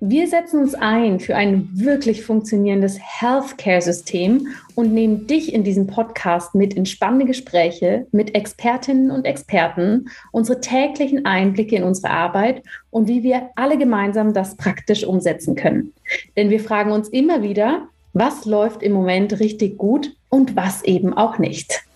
Wir setzen uns ein für ein wirklich funktionierendes Healthcare-System und nehmen dich in diesem Podcast mit in spannende Gespräche mit Expertinnen und Experten, unsere täglichen Einblicke in unsere Arbeit und wie wir alle gemeinsam das praktisch umsetzen können. Denn wir fragen uns immer wieder, was läuft im Moment richtig gut und was eben auch nicht.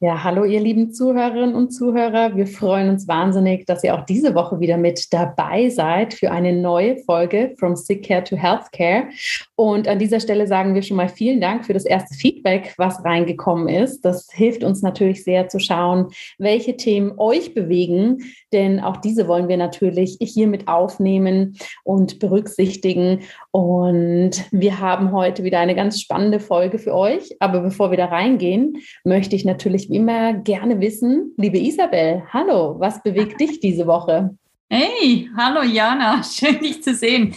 Ja, hallo ihr lieben Zuhörerinnen und Zuhörer. Wir freuen uns wahnsinnig, dass ihr auch diese Woche wieder mit dabei seid für eine neue Folge From Sick Care to Healthcare. Und an dieser Stelle sagen wir schon mal vielen Dank für das erste Feedback, was reingekommen ist. Das hilft uns natürlich sehr zu schauen, welche Themen euch bewegen, denn auch diese wollen wir natürlich hier mit aufnehmen und berücksichtigen. Und wir haben heute wieder eine ganz spannende Folge für euch. Aber bevor wir da reingehen, möchte ich natürlich wie immer gerne wissen, liebe Isabel, hallo, was bewegt dich diese Woche? Hey, hallo Jana, schön dich zu sehen.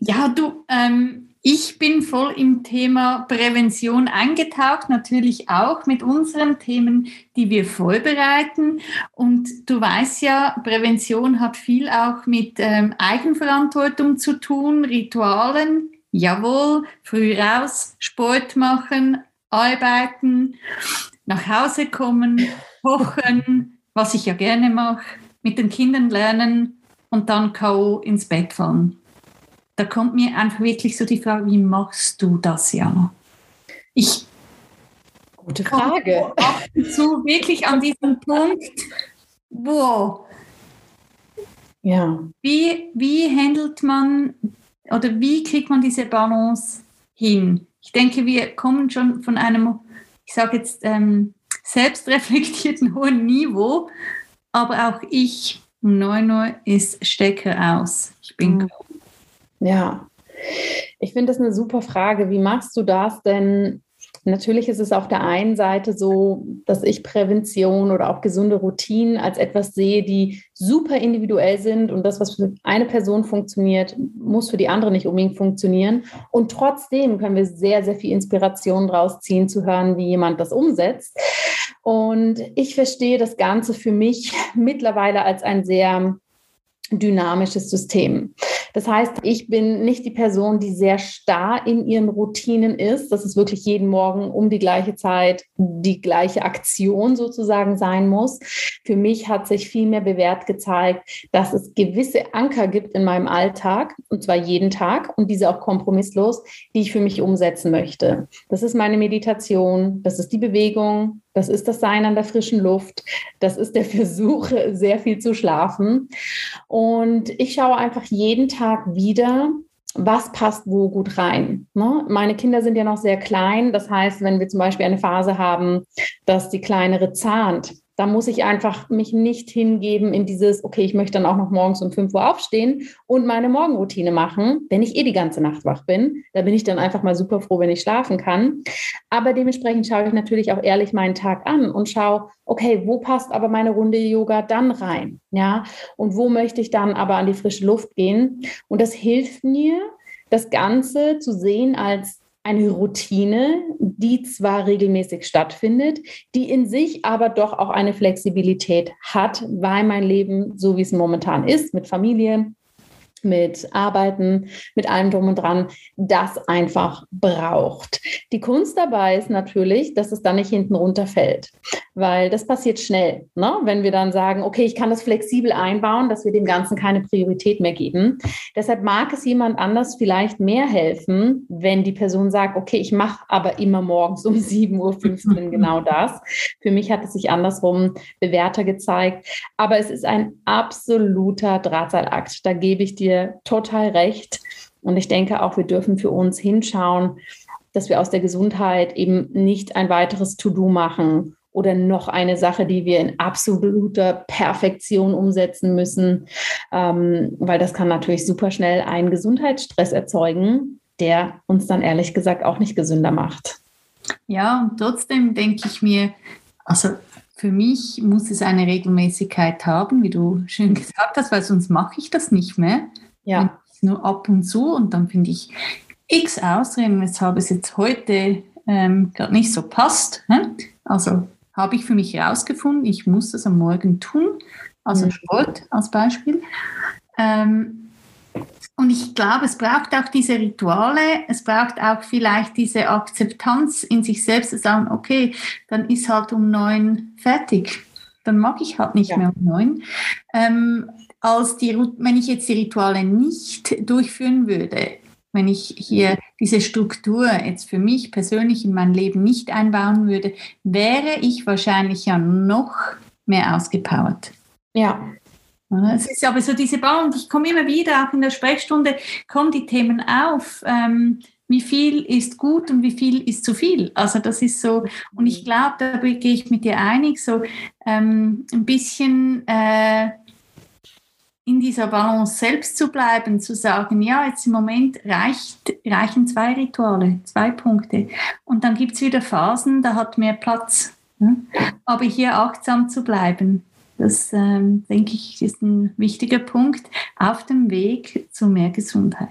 Ja, du, ähm, ich bin voll im Thema Prävention eingetaucht, natürlich auch mit unseren Themen, die wir vorbereiten. Und du weißt ja, Prävention hat viel auch mit ähm, Eigenverantwortung zu tun, Ritualen. Jawohl, früh raus, Sport machen, arbeiten nach Hause kommen, kochen, was ich ja gerne mache, mit den Kindern lernen und dann K.O. ins Bett fallen. Da kommt mir einfach wirklich so die Frage, wie machst du das, Jana? Ich Gute Frage. Ab und zu wirklich an diesem Punkt, wow. Ja. Wie, wie handelt man oder wie kriegt man diese Balance hin? Ich denke, wir kommen schon von einem ich sage jetzt, ähm, selbstreflektierten hohen Niveau, aber auch ich um 9 Uhr ist Stecker aus. Ich bin mhm. Ja, ich finde das eine super Frage. Wie machst du das denn Natürlich ist es auf der einen Seite so, dass ich Prävention oder auch gesunde Routinen als etwas sehe, die super individuell sind und das, was für eine Person funktioniert, muss für die andere nicht unbedingt funktionieren. Und trotzdem können wir sehr, sehr viel Inspiration daraus ziehen, zu hören, wie jemand das umsetzt. Und ich verstehe das Ganze für mich mittlerweile als ein sehr dynamisches System. Das heißt, ich bin nicht die Person, die sehr starr in ihren Routinen ist. Das ist wirklich jeden Morgen um die gleiche Zeit die gleiche Aktion sozusagen sein muss. Für mich hat sich viel mehr bewährt gezeigt, dass es gewisse Anker gibt in meinem Alltag, und zwar jeden Tag und diese auch kompromisslos, die ich für mich umsetzen möchte. Das ist meine Meditation, das ist die Bewegung, das ist das Sein an der frischen Luft. Das ist der Versuch, sehr viel zu schlafen. Und ich schaue einfach jeden Tag wieder, was passt wo gut rein. Ne? Meine Kinder sind ja noch sehr klein. Das heißt, wenn wir zum Beispiel eine Phase haben, dass die kleinere zahnt, da muss ich einfach mich nicht hingeben in dieses, okay, ich möchte dann auch noch morgens um 5 Uhr aufstehen und meine Morgenroutine machen, wenn ich eh die ganze Nacht wach bin. Da bin ich dann einfach mal super froh, wenn ich schlafen kann. Aber dementsprechend schaue ich natürlich auch ehrlich meinen Tag an und schaue, okay, wo passt aber meine Runde Yoga dann rein? Ja, und wo möchte ich dann aber an die frische Luft gehen? Und das hilft mir, das Ganze zu sehen als eine Routine, die zwar regelmäßig stattfindet, die in sich aber doch auch eine Flexibilität hat, weil mein Leben, so wie es momentan ist, mit Familie, mit Arbeiten, mit allem drum und dran, das einfach braucht. Die Kunst dabei ist natürlich, dass es dann nicht hinten runterfällt, weil das passiert schnell, ne? wenn wir dann sagen, okay, ich kann das flexibel einbauen, dass wir dem Ganzen keine Priorität mehr geben. Deshalb mag es jemand anders vielleicht mehr helfen, wenn die Person sagt, okay, ich mache aber immer morgens um 7.15 Uhr genau das. Für mich hat es sich andersrum bewährter gezeigt, aber es ist ein absoluter Drahtseilakt. Da gebe ich dir total recht. Und ich denke auch, wir dürfen für uns hinschauen, dass wir aus der Gesundheit eben nicht ein weiteres To-Do machen oder noch eine Sache, die wir in absoluter Perfektion umsetzen müssen, ähm, weil das kann natürlich super schnell einen Gesundheitsstress erzeugen. der uns dann ehrlich gesagt auch nicht gesünder macht. Ja, und trotzdem denke ich mir, also für mich muss es eine Regelmäßigkeit haben, wie du schön gesagt hast, weil sonst mache ich das nicht mehr. Ja. Nur ab und zu und dann finde ich x Ausreden, weshalb es jetzt heute ähm, gerade nicht so passt. Ne? Also habe ich für mich herausgefunden, ich muss das am Morgen tun, also. Sport als Beispiel. Ähm, und ich glaube, es braucht auch diese Rituale, es braucht auch vielleicht diese Akzeptanz in sich selbst zu sagen, okay, dann ist halt um neun fertig. Dann mag ich halt nicht ja. mehr um neun. Ähm, als die, wenn ich jetzt die Rituale nicht durchführen würde, wenn ich hier diese Struktur jetzt für mich persönlich in mein Leben nicht einbauen würde, wäre ich wahrscheinlich ja noch mehr ausgepowert. Ja, es ist aber so diese Balance, ich komme immer wieder, auch in der Sprechstunde kommen die Themen auf. Ähm, wie viel ist gut und wie viel ist zu viel? Also das ist so, und ich glaube, da gehe ich mit dir einig, so ähm, ein bisschen äh, in dieser Balance selbst zu bleiben, zu sagen, ja, jetzt im Moment reicht, reichen zwei Rituale, zwei Punkte. Und dann gibt es wieder Phasen, da hat mehr Platz. Ne? Aber hier achtsam zu bleiben. Das, ähm, denke ich, ist ein wichtiger Punkt auf dem Weg zu mehr Gesundheit.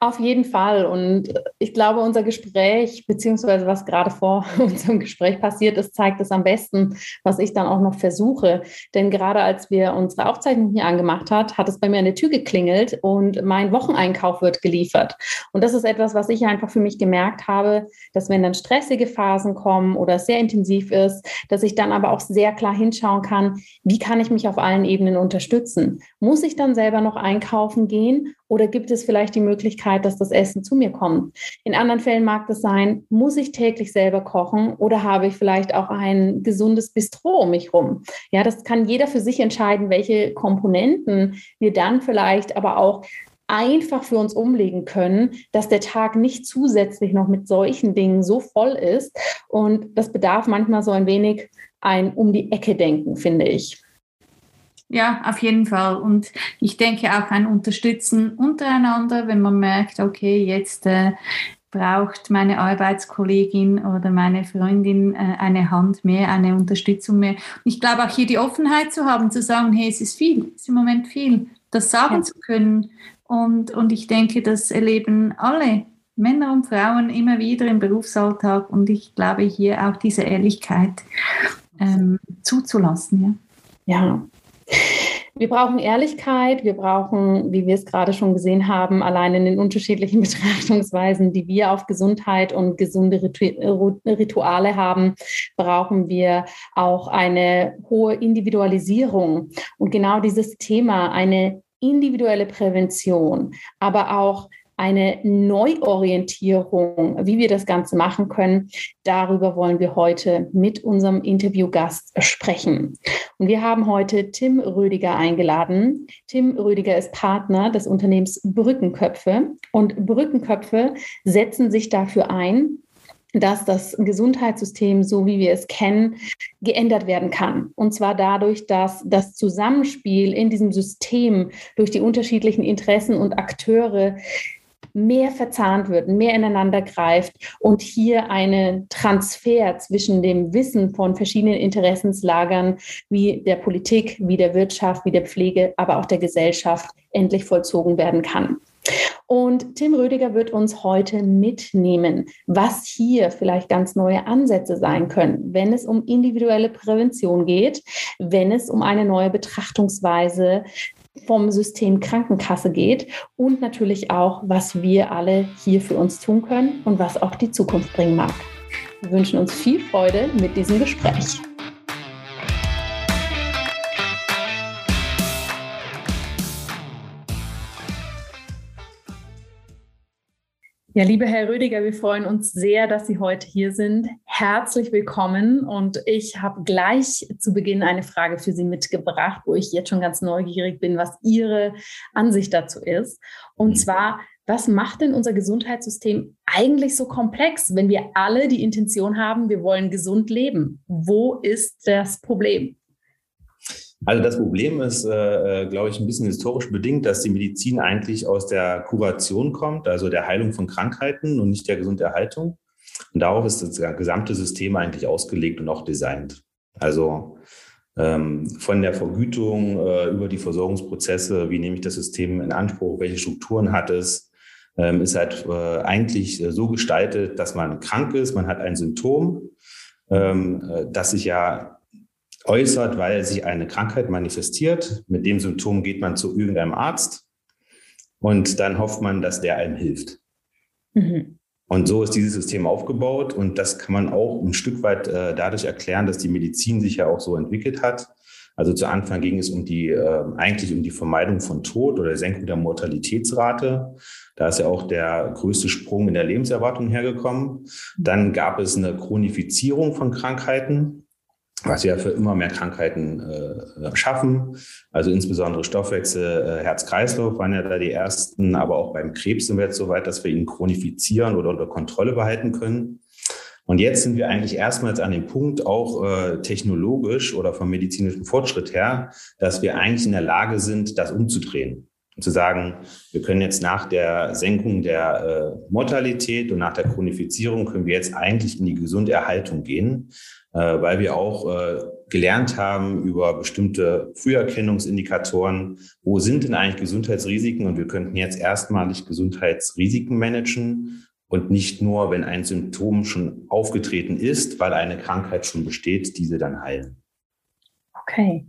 Auf jeden Fall. Und ich glaube, unser Gespräch, beziehungsweise was gerade vor unserem Gespräch passiert ist, zeigt es am besten, was ich dann auch noch versuche. Denn gerade als wir unsere Aufzeichnung hier angemacht hat, hat es bei mir an der Tür geklingelt und mein Wocheneinkauf wird geliefert. Und das ist etwas, was ich einfach für mich gemerkt habe, dass wenn dann stressige Phasen kommen oder es sehr intensiv ist, dass ich dann aber auch sehr klar hinschauen kann, wie kann ich mich auf allen Ebenen unterstützen? Muss ich dann selber noch einkaufen gehen oder gibt es vielleicht die Möglichkeit, dass das Essen zu mir kommt? In anderen Fällen mag das sein, muss ich täglich selber kochen oder habe ich vielleicht auch ein gesundes Bistro um mich rum? Ja, das kann jeder für sich entscheiden, welche Komponenten wir dann vielleicht aber auch einfach für uns umlegen können, dass der Tag nicht zusätzlich noch mit solchen Dingen so voll ist. Und das bedarf manchmal so ein wenig ein um die Ecke denken, finde ich. Ja, auf jeden Fall. Und ich denke auch ein Unterstützen untereinander, wenn man merkt, okay, jetzt äh, braucht meine Arbeitskollegin oder meine Freundin äh, eine Hand mehr, eine Unterstützung mehr. Und ich glaube auch hier die Offenheit zu haben, zu sagen, hey, es ist viel, es ist im Moment viel, das sagen ja. zu können. Und, und ich denke, das erleben alle Männer und Frauen immer wieder im Berufsalltag. Und ich glaube hier auch diese Ehrlichkeit ähm, zuzulassen. Ja. ja, wir brauchen Ehrlichkeit, wir brauchen, wie wir es gerade schon gesehen haben, allein in den unterschiedlichen Betrachtungsweisen, die wir auf Gesundheit und gesunde Rituale haben, brauchen wir auch eine hohe Individualisierung. Und genau dieses Thema, eine individuelle Prävention, aber auch eine Neuorientierung, wie wir das Ganze machen können. Darüber wollen wir heute mit unserem Interviewgast sprechen. Und wir haben heute Tim Rödiger eingeladen. Tim Rödiger ist Partner des Unternehmens Brückenköpfe und Brückenköpfe setzen sich dafür ein, dass das Gesundheitssystem, so wie wir es kennen, geändert werden kann. Und zwar dadurch, dass das Zusammenspiel in diesem System durch die unterschiedlichen Interessen und Akteure mehr verzahnt wird, mehr ineinander greift und hier einen Transfer zwischen dem Wissen von verschiedenen Interessenslagern wie der Politik, wie der Wirtschaft, wie der Pflege, aber auch der Gesellschaft endlich vollzogen werden kann. Und Tim Rödiger wird uns heute mitnehmen, was hier vielleicht ganz neue Ansätze sein können, wenn es um individuelle Prävention geht, wenn es um eine neue Betrachtungsweise vom System Krankenkasse geht und natürlich auch, was wir alle hier für uns tun können und was auch die Zukunft bringen mag. Wir wünschen uns viel Freude mit diesem Gespräch. Ja, liebe Herr Rüdiger, wir freuen uns sehr, dass Sie heute hier sind. Herzlich willkommen. Und ich habe gleich zu Beginn eine Frage für Sie mitgebracht, wo ich jetzt schon ganz neugierig bin, was Ihre Ansicht dazu ist. Und mhm. zwar, was macht denn unser Gesundheitssystem eigentlich so komplex, wenn wir alle die Intention haben, wir wollen gesund leben? Wo ist das Problem? Also das Problem ist, äh, äh, glaube ich, ein bisschen historisch bedingt, dass die Medizin eigentlich aus der Kuration kommt, also der Heilung von Krankheiten und nicht der Gesunderhaltung. Und darauf ist das gesamte System eigentlich ausgelegt und auch designt. Also ähm, von der Vergütung äh, über die Versorgungsprozesse, wie nehme ich das System in Anspruch, welche Strukturen hat es, ähm, ist halt äh, eigentlich äh, so gestaltet, dass man krank ist, man hat ein Symptom, ähm, äh, das sich ja äußert, weil sich eine Krankheit manifestiert. Mit dem Symptom geht man zu irgendeinem Arzt und dann hofft man, dass der einem hilft. Mhm. Und so ist dieses System aufgebaut und das kann man auch ein Stück weit äh, dadurch erklären, dass die Medizin sich ja auch so entwickelt hat. Also zu Anfang ging es um die äh, eigentlich um die Vermeidung von Tod oder Senkung der Mortalitätsrate. Da ist ja auch der größte Sprung in der Lebenserwartung hergekommen. Dann gab es eine Chronifizierung von Krankheiten was wir für immer mehr Krankheiten äh, schaffen. Also insbesondere Stoffwechsel, äh, Herz-Kreislauf waren ja da die ersten, aber auch beim Krebs sind wir jetzt so weit, dass wir ihn chronifizieren oder unter Kontrolle behalten können. Und jetzt sind wir eigentlich erstmals an dem Punkt, auch äh, technologisch oder vom medizinischen Fortschritt her, dass wir eigentlich in der Lage sind, das umzudrehen. Zu sagen, wir können jetzt nach der Senkung der äh, Mortalität und nach der Chronifizierung können wir jetzt eigentlich in die Gesunderhaltung gehen. Äh, weil wir auch äh, gelernt haben über bestimmte Früherkennungsindikatoren, wo sind denn eigentlich Gesundheitsrisiken und wir könnten jetzt erstmalig Gesundheitsrisiken managen und nicht nur, wenn ein Symptom schon aufgetreten ist, weil eine Krankheit schon besteht, diese dann heilen. Okay.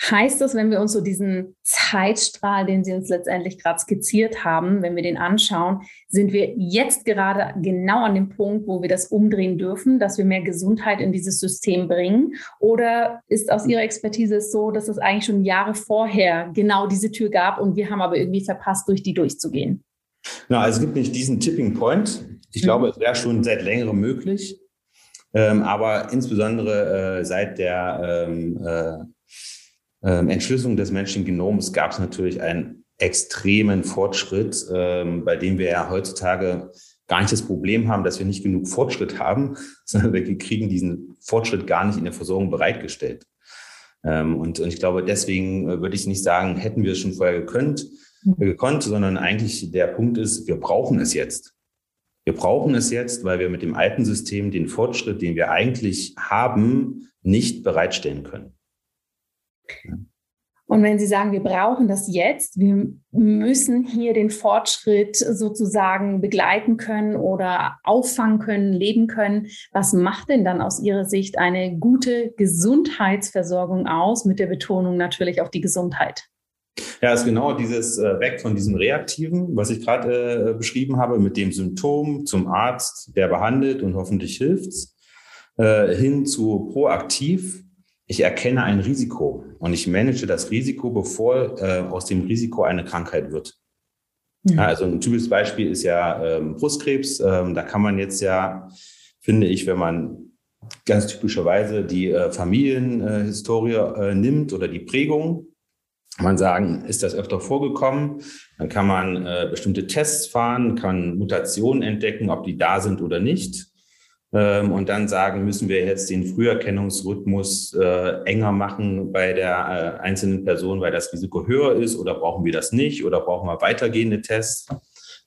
Heißt das, wenn wir uns so diesen Zeitstrahl, den Sie uns letztendlich gerade skizziert haben, wenn wir den anschauen, sind wir jetzt gerade genau an dem Punkt, wo wir das umdrehen dürfen, dass wir mehr Gesundheit in dieses System bringen? Oder ist aus Ihrer Expertise so, dass es eigentlich schon Jahre vorher genau diese Tür gab und wir haben aber irgendwie verpasst, durch die durchzugehen? Na, also es gibt nicht diesen Tipping Point. Ich mhm. glaube, es wäre schon seit längerem möglich. Ähm, aber insbesondere äh, seit der ähm, äh, ähm, Entschlüsselung des menschlichen Genoms gab es natürlich einen extremen Fortschritt, ähm, bei dem wir ja heutzutage gar nicht das Problem haben, dass wir nicht genug Fortschritt haben, sondern wir kriegen diesen Fortschritt gar nicht in der Versorgung bereitgestellt. Ähm, und, und ich glaube, deswegen äh, würde ich nicht sagen, hätten wir es schon vorher gekönnt, äh, gekonnt, sondern eigentlich der Punkt ist, wir brauchen es jetzt. Wir brauchen es jetzt, weil wir mit dem alten System den Fortschritt, den wir eigentlich haben, nicht bereitstellen können. Und wenn Sie sagen, wir brauchen das jetzt, wir müssen hier den Fortschritt sozusagen begleiten können oder auffangen können, leben können, was macht denn dann aus Ihrer Sicht eine gute Gesundheitsversorgung aus, mit der Betonung natürlich auf die Gesundheit? Ja, ist genau dieses äh, Weg von diesem Reaktiven, was ich gerade äh, beschrieben habe, mit dem Symptom zum Arzt, der behandelt und hoffentlich hilft, äh, hin zu proaktiv, ich erkenne ein Risiko und ich manage das Risiko, bevor äh, aus dem Risiko eine Krankheit wird. Mhm. Also ein typisches Beispiel ist ja ähm, Brustkrebs. Ähm, da kann man jetzt ja, finde ich, wenn man ganz typischerweise die äh, Familienhistorie äh, nimmt oder die Prägung, man sagen, ist das öfter vorgekommen? Dann kann man äh, bestimmte Tests fahren, kann Mutationen entdecken, ob die da sind oder nicht. Ähm, und dann sagen, müssen wir jetzt den Früherkennungsrhythmus äh, enger machen bei der äh, einzelnen Person, weil das Risiko höher ist oder brauchen wir das nicht oder brauchen wir weitergehende Tests?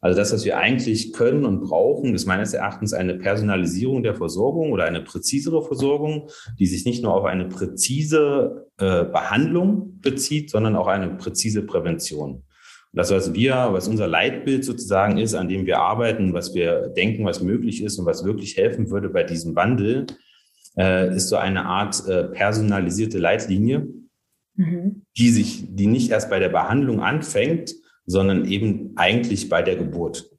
Also das, was wir eigentlich können und brauchen, ist meines Erachtens eine Personalisierung der Versorgung oder eine präzisere Versorgung, die sich nicht nur auf eine präzise äh, Behandlung bezieht, sondern auch eine präzise Prävention. Und das, was wir, was unser Leitbild sozusagen ist, an dem wir arbeiten, was wir denken, was möglich ist und was wirklich helfen würde bei diesem Wandel, äh, ist so eine Art äh, personalisierte Leitlinie, mhm. die sich, die nicht erst bei der Behandlung anfängt, sondern eben eigentlich bei der Geburt.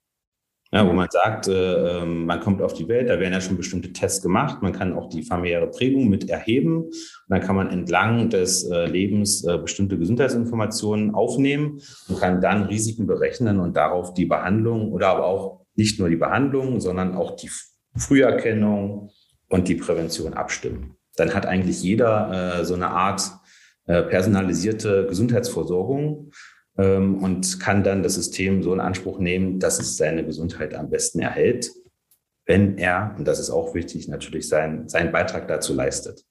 Ja, wo man sagt, äh, ähm, man kommt auf die Welt, da werden ja schon bestimmte Tests gemacht, man kann auch die familiäre Prägung mit erheben. Und dann kann man entlang des äh, Lebens äh, bestimmte Gesundheitsinformationen aufnehmen und kann dann Risiken berechnen und darauf die Behandlung oder aber auch nicht nur die Behandlung, sondern auch die Früherkennung und die Prävention abstimmen. Dann hat eigentlich jeder äh, so eine Art äh, personalisierte Gesundheitsversorgung und kann dann das System so in Anspruch nehmen, dass es seine Gesundheit am besten erhält, wenn er, und das ist auch wichtig, natürlich sein, seinen Beitrag dazu leistet.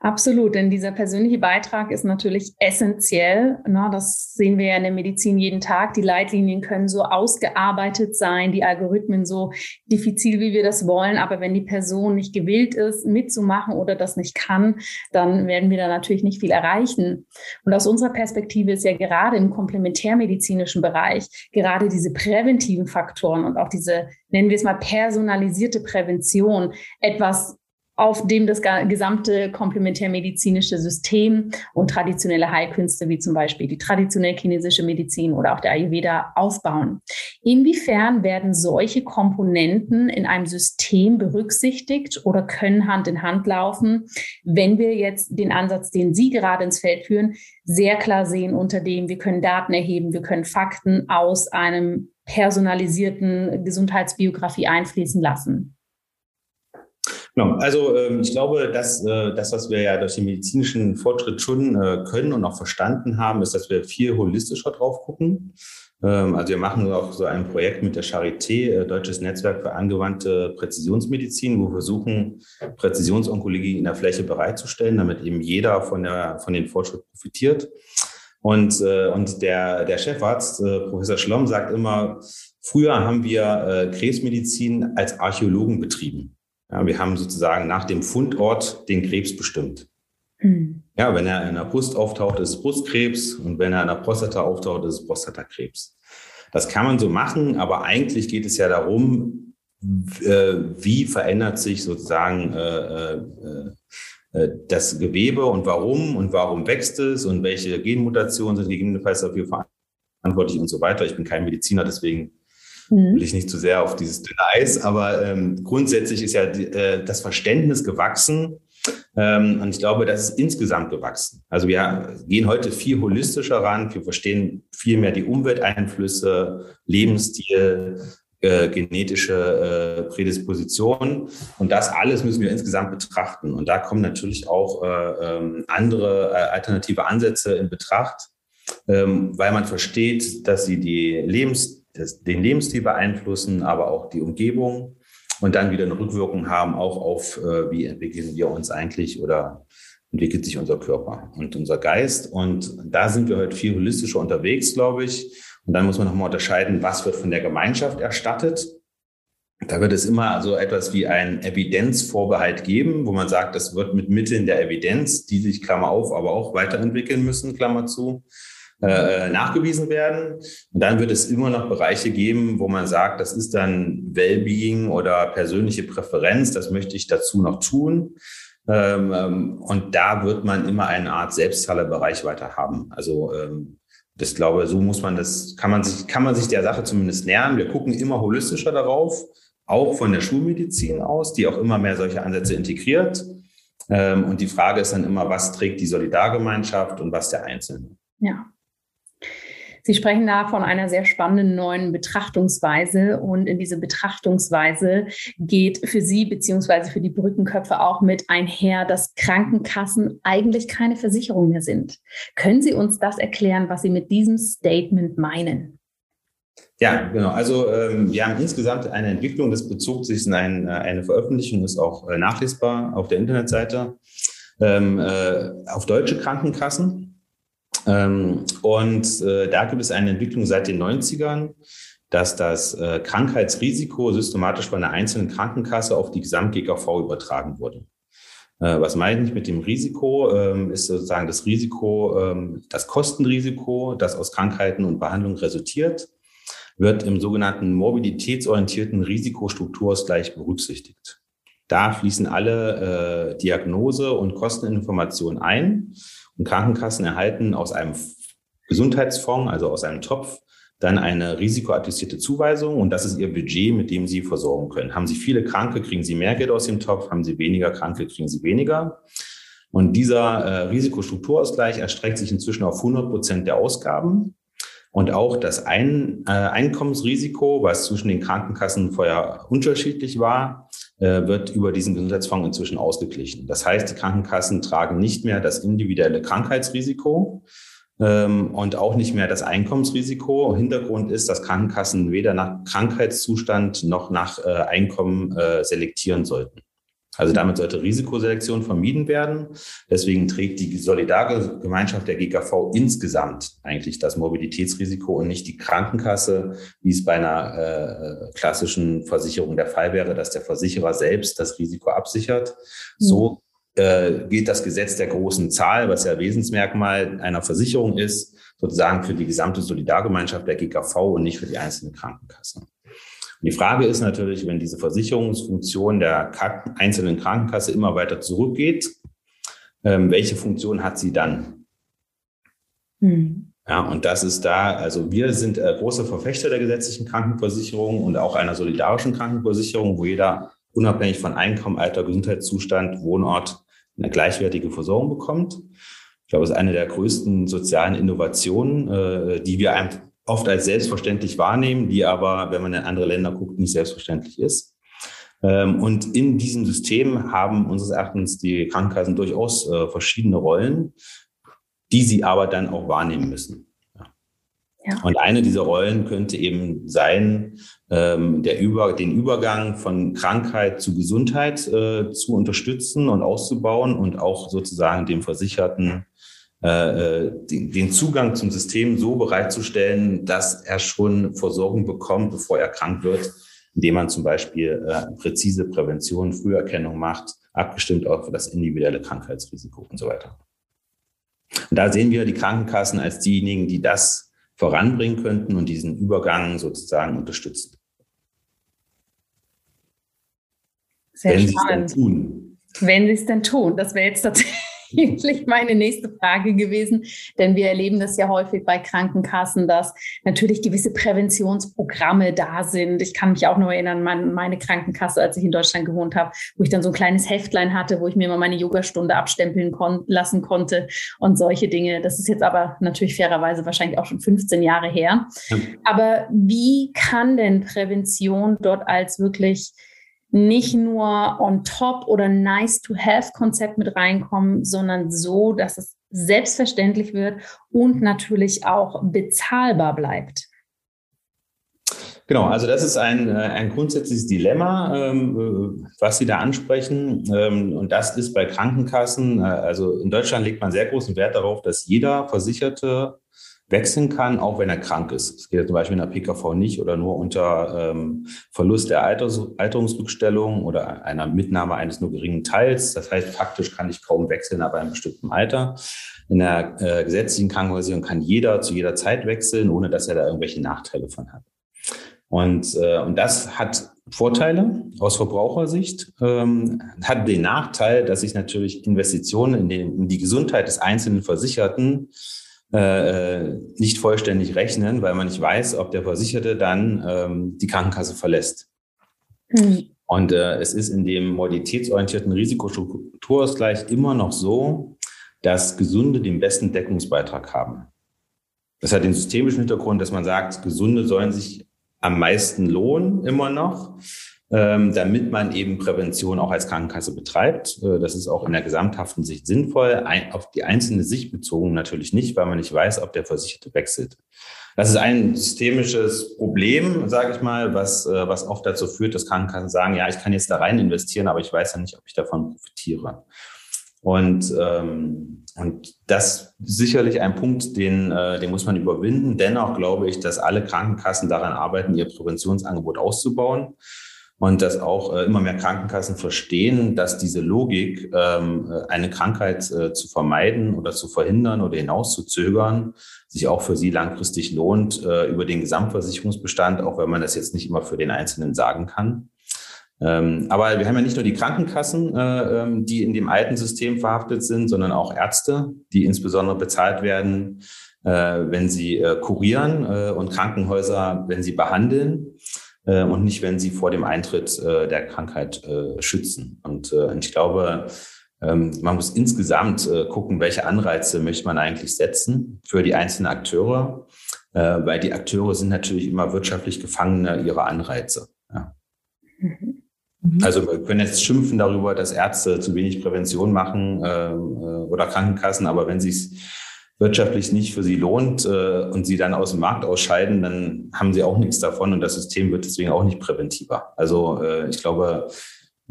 Absolut, denn dieser persönliche Beitrag ist natürlich essentiell. Na, das sehen wir ja in der Medizin jeden Tag. Die Leitlinien können so ausgearbeitet sein, die Algorithmen so diffizil, wie wir das wollen. Aber wenn die Person nicht gewillt ist, mitzumachen oder das nicht kann, dann werden wir da natürlich nicht viel erreichen. Und aus unserer Perspektive ist ja gerade im komplementärmedizinischen Bereich gerade diese präventiven Faktoren und auch diese, nennen wir es mal, personalisierte Prävention etwas, auf dem das gesamte komplementärmedizinische System und traditionelle Heilkünste wie zum Beispiel die traditionell chinesische Medizin oder auch der Ayurveda aufbauen. Inwiefern werden solche Komponenten in einem System berücksichtigt oder können Hand in Hand laufen, wenn wir jetzt den Ansatz, den Sie gerade ins Feld führen, sehr klar sehen unter dem, wir können Daten erheben, wir können Fakten aus einem personalisierten Gesundheitsbiografie einfließen lassen? Genau. Also ähm, ich glaube, dass äh, das, was wir ja durch den medizinischen Fortschritt schon äh, können und auch verstanden haben, ist, dass wir viel holistischer drauf gucken. Ähm, also wir machen auch so ein Projekt mit der Charité, äh, Deutsches Netzwerk für angewandte Präzisionsmedizin, wo wir versuchen, Präzisionsonkologie in der Fläche bereitzustellen, damit eben jeder von, der, von den Fortschritt profitiert. Und, und der, der Chefarzt, Professor Schlomm, sagt immer, früher haben wir Krebsmedizin als Archäologen betrieben. Ja, wir haben sozusagen nach dem Fundort den Krebs bestimmt. Mhm. Ja, wenn er in der Brust auftaucht, ist es Brustkrebs und wenn er in der Prostata auftaucht, ist es Prostatakrebs. Das kann man so machen, aber eigentlich geht es ja darum, äh, wie verändert sich sozusagen äh, äh, äh, das Gewebe und warum und warum wächst es und welche Genmutationen sind gegebenenfalls dafür verantwortlich und so weiter. Ich bin kein Mediziner, deswegen Mhm. Will ich nicht zu sehr auf dieses dünne Eis, aber ähm, grundsätzlich ist ja die, äh, das Verständnis gewachsen. Ähm, und ich glaube, das ist insgesamt gewachsen. Also wir gehen heute viel holistischer ran. Wir verstehen viel mehr die Umwelteinflüsse, Lebensstil, äh, genetische äh, Prädisposition. Und das alles müssen wir insgesamt betrachten. Und da kommen natürlich auch äh, ähm, andere äh, alternative Ansätze in Betracht, ähm, weil man versteht, dass sie die Lebens das, den Lebensstil beeinflussen, aber auch die Umgebung und dann wieder eine Rückwirkung haben, auch auf, äh, wie entwickeln wir uns eigentlich oder entwickelt sich unser Körper und unser Geist. Und da sind wir heute viel holistischer unterwegs, glaube ich. Und dann muss man nochmal unterscheiden, was wird von der Gemeinschaft erstattet. Da wird es immer so etwas wie ein Evidenzvorbehalt geben, wo man sagt, das wird mit Mitteln der Evidenz, die sich, Klammer auf, aber auch weiterentwickeln müssen, Klammer zu, äh, nachgewiesen werden. Und dann wird es immer noch Bereiche geben, wo man sagt, das ist dann Wellbeing oder persönliche Präferenz, das möchte ich dazu noch tun. Ähm, ähm, und da wird man immer eine Art Selbstzahlerbereich weiter haben. Also ähm, das glaube, so muss man das, kann man sich, kann man sich der Sache zumindest nähern. Wir gucken immer holistischer darauf, auch von der Schulmedizin aus, die auch immer mehr solche Ansätze integriert. Und die Frage ist dann immer, was trägt die Solidargemeinschaft und was der Einzelne? Ja, Sie sprechen da von einer sehr spannenden neuen Betrachtungsweise und in diese Betrachtungsweise geht für Sie beziehungsweise für die Brückenköpfe auch mit einher, dass Krankenkassen eigentlich keine Versicherung mehr sind. Können Sie uns das erklären, was Sie mit diesem Statement meinen? Ja, genau. Also ähm, wir haben insgesamt eine Entwicklung, das bezog sich in ein, äh, eine Veröffentlichung, ist auch äh, nachlesbar auf der Internetseite, ähm, äh, auf deutsche Krankenkassen. Ähm, und äh, da gibt es eine Entwicklung seit den 90ern, dass das äh, Krankheitsrisiko systematisch von einer einzelnen Krankenkasse auf die Gesamt-GKV übertragen wurde. Äh, was meine ich mit dem Risiko? Ähm, ist sozusagen das Risiko, ähm, das Kostenrisiko, das aus Krankheiten und Behandlungen resultiert, wird im sogenannten mobilitätsorientierten Risikostrukturausgleich berücksichtigt. Da fließen alle Diagnose- und Kosteninformationen ein Krankenkassen erhalten aus einem Gesundheitsfonds, also aus einem Topf, dann eine risikoadjustierte Zuweisung und das ist ihr Budget, mit dem sie versorgen können. Haben sie viele Kranke, kriegen sie mehr Geld aus dem Topf, haben sie weniger Kranke, kriegen sie weniger. Und dieser äh, Risikostrukturausgleich erstreckt sich inzwischen auf 100 Prozent der Ausgaben. Und auch das Ein, äh, Einkommensrisiko, was zwischen den Krankenkassen vorher unterschiedlich war, wird über diesen Gesundheitsfonds inzwischen ausgeglichen. Das heißt, die Krankenkassen tragen nicht mehr das individuelle Krankheitsrisiko ähm, und auch nicht mehr das Einkommensrisiko. Hintergrund ist, dass Krankenkassen weder nach Krankheitszustand noch nach äh, Einkommen äh, selektieren sollten. Also damit sollte Risikoselektion vermieden werden. Deswegen trägt die Solidargemeinschaft der GKV insgesamt eigentlich das Mobilitätsrisiko und nicht die Krankenkasse, wie es bei einer äh, klassischen Versicherung der Fall wäre, dass der Versicherer selbst das Risiko absichert. So äh, gilt das Gesetz der großen Zahl, was ja Wesensmerkmal einer Versicherung ist, sozusagen für die gesamte Solidargemeinschaft der GKV und nicht für die einzelne Krankenkasse. Die Frage ist natürlich, wenn diese Versicherungsfunktion der einzelnen Krankenkasse immer weiter zurückgeht, ähm, welche Funktion hat sie dann? Mhm. Ja, und das ist da, also wir sind äh, große Verfechter der gesetzlichen Krankenversicherung und auch einer solidarischen Krankenversicherung, wo jeder unabhängig von Einkommen, Alter, Gesundheitszustand, Wohnort eine gleichwertige Versorgung bekommt. Ich glaube, es ist eine der größten sozialen Innovationen, äh, die wir oft als selbstverständlich wahrnehmen, die aber, wenn man in andere Länder guckt, nicht selbstverständlich ist. Ähm, und in diesem System haben unseres Erachtens die Krankenkassen durchaus äh, verschiedene Rollen, die sie aber dann auch wahrnehmen müssen. Ja. Und eine dieser Rollen könnte eben sein, ähm, der Über, den Übergang von Krankheit zu Gesundheit äh, zu unterstützen und auszubauen und auch sozusagen dem Versicherten äh, äh, den Zugang zum System so bereitzustellen, dass er schon Versorgung bekommt, bevor er krank wird, indem man zum Beispiel äh, präzise Prävention, Früherkennung macht, abgestimmt auch für das individuelle Krankheitsrisiko und so weiter. Und da sehen wir die Krankenkassen als diejenigen, die das voranbringen könnten und diesen Übergang sozusagen unterstützen. Sehr Wenn spannend. Sie es denn tun. Wenn sie es denn tun, das wäre jetzt tatsächlich eigentlich meine nächste Frage gewesen, denn wir erleben das ja häufig bei Krankenkassen, dass natürlich gewisse Präventionsprogramme da sind. Ich kann mich auch nur erinnern, an meine Krankenkasse, als ich in Deutschland gewohnt habe, wo ich dann so ein kleines Heftlein hatte, wo ich mir immer meine Yogastunde abstempeln kon lassen konnte und solche Dinge. Das ist jetzt aber natürlich fairerweise wahrscheinlich auch schon 15 Jahre her. Aber wie kann denn Prävention dort als wirklich nicht nur on top oder nice to have Konzept mit reinkommen, sondern so, dass es selbstverständlich wird und natürlich auch bezahlbar bleibt. Genau, also das ist ein, äh, ein grundsätzliches Dilemma, ähm, äh, was Sie da ansprechen. Ähm, und das ist bei Krankenkassen, äh, also in Deutschland legt man sehr großen Wert darauf, dass jeder Versicherte wechseln kann, auch wenn er krank ist. Das geht zum Beispiel in der PKV nicht oder nur unter ähm, Verlust der Alters Alterungsrückstellung oder einer Mitnahme eines nur geringen Teils. Das heißt, faktisch kann ich kaum wechseln ab einem bestimmten Alter. In der äh, gesetzlichen Krankenversicherung kann jeder zu jeder Zeit wechseln, ohne dass er da irgendwelche Nachteile von hat. Und, äh, und das hat Vorteile aus Verbrauchersicht, ähm, hat den Nachteil, dass sich natürlich Investitionen in, den, in die Gesundheit des einzelnen Versicherten äh, nicht vollständig rechnen, weil man nicht weiß, ob der Versicherte dann ähm, die Krankenkasse verlässt. Mhm. Und äh, es ist in dem morditätsorientierten Risikostrukturausgleich immer noch so, dass Gesunde den besten Deckungsbeitrag haben. Das hat den systemischen Hintergrund, dass man sagt, Gesunde sollen sich am meisten lohnen, immer noch ähm, damit man eben Prävention auch als Krankenkasse betreibt. Äh, das ist auch in der gesamthaften Sicht sinnvoll. Ein, auf die einzelne Sicht bezogen natürlich nicht, weil man nicht weiß, ob der Versicherte wechselt. Das ist ein systemisches Problem, sage ich mal, was, äh, was oft dazu führt, dass Krankenkassen sagen, ja, ich kann jetzt da rein investieren, aber ich weiß ja nicht, ob ich davon profitiere. Und, ähm, und das ist sicherlich ein Punkt, den, äh, den muss man überwinden. Dennoch glaube ich, dass alle Krankenkassen daran arbeiten, ihr Präventionsangebot auszubauen und dass auch äh, immer mehr Krankenkassen verstehen, dass diese Logik, ähm, äh, eine Krankheit äh, zu vermeiden oder zu verhindern oder hinauszuzögern, sich auch für sie langfristig lohnt äh, über den Gesamtversicherungsbestand, auch wenn man das jetzt nicht immer für den Einzelnen sagen kann. Ähm, aber wir haben ja nicht nur die Krankenkassen, äh, ähm, die in dem alten System verhaftet sind, sondern auch Ärzte, die insbesondere bezahlt werden, äh, wenn sie äh, kurieren äh, und Krankenhäuser, wenn sie behandeln äh, und nicht, wenn sie vor dem Eintritt äh, der Krankheit äh, schützen. Und äh, ich glaube, ähm, man muss insgesamt äh, gucken, welche Anreize möchte man eigentlich setzen für die einzelnen Akteure, äh, weil die Akteure sind natürlich immer wirtschaftlich Gefangene ihrer Anreize. Ja. Mhm. Also wir können jetzt schimpfen darüber, dass Ärzte zu wenig Prävention machen äh, oder Krankenkassen, aber wenn sie es wirtschaftlich nicht für sie lohnt äh, und sie dann aus dem Markt ausscheiden, dann haben sie auch nichts davon und das System wird deswegen auch nicht präventiver. Also äh, ich glaube,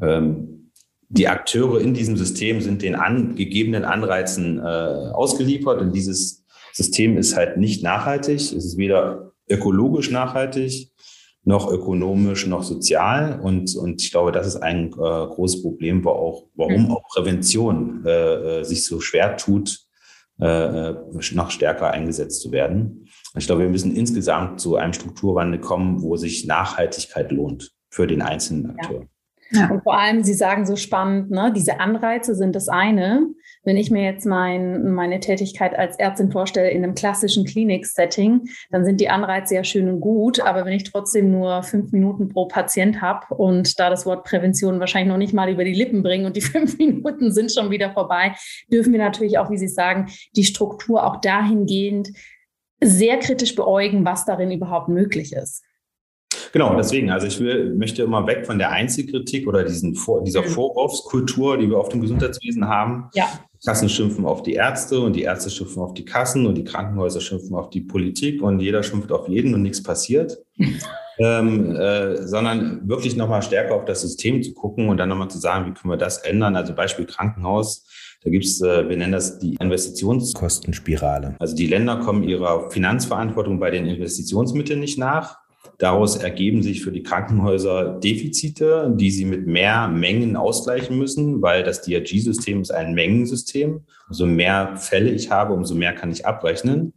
ähm, die Akteure in diesem System sind den an, gegebenen Anreizen äh, ausgeliefert und dieses System ist halt nicht nachhaltig. Es ist weder ökologisch nachhaltig, noch ökonomisch, noch sozial. Und, und ich glaube, das ist ein äh, großes Problem, wo auch, warum mhm. auch Prävention äh, äh, sich so schwer tut, äh, noch stärker eingesetzt zu werden. Ich glaube, wir müssen insgesamt zu einem Strukturwandel kommen, wo sich Nachhaltigkeit lohnt für den einzelnen Akteur. Ja. Ja. Und vor allem, Sie sagen so spannend, ne? diese Anreize sind das eine. Wenn ich mir jetzt mein, meine Tätigkeit als Ärztin vorstelle in einem klassischen Klinik-Setting, dann sind die Anreize ja schön und gut. Aber wenn ich trotzdem nur fünf Minuten pro Patient habe und da das Wort Prävention wahrscheinlich noch nicht mal über die Lippen bringen und die fünf Minuten sind schon wieder vorbei, dürfen wir natürlich auch, wie Sie sagen, die Struktur auch dahingehend sehr kritisch beäugen, was darin überhaupt möglich ist. Genau, deswegen, also ich will, möchte immer weg von der Einzelkritik oder diesen Vor, dieser mhm. Vorwurfskultur, die wir auf dem Gesundheitswesen haben. Ja. Kassen schimpfen auf die Ärzte und die Ärzte schimpfen auf die Kassen und die Krankenhäuser schimpfen auf die Politik und jeder schimpft auf jeden und nichts passiert. ähm, äh, sondern wirklich nochmal stärker auf das System zu gucken und dann nochmal zu sagen, wie können wir das ändern. Also Beispiel Krankenhaus. Da gibt es, äh, wir nennen das die Investitionskostenspirale. Also die Länder kommen ihrer Finanzverantwortung bei den Investitionsmitteln nicht nach. Daraus ergeben sich für die Krankenhäuser Defizite, die sie mit mehr Mengen ausgleichen müssen, weil das DRG-System ist ein Mengensystem. Umso mehr Fälle ich habe, umso mehr kann ich abrechnen.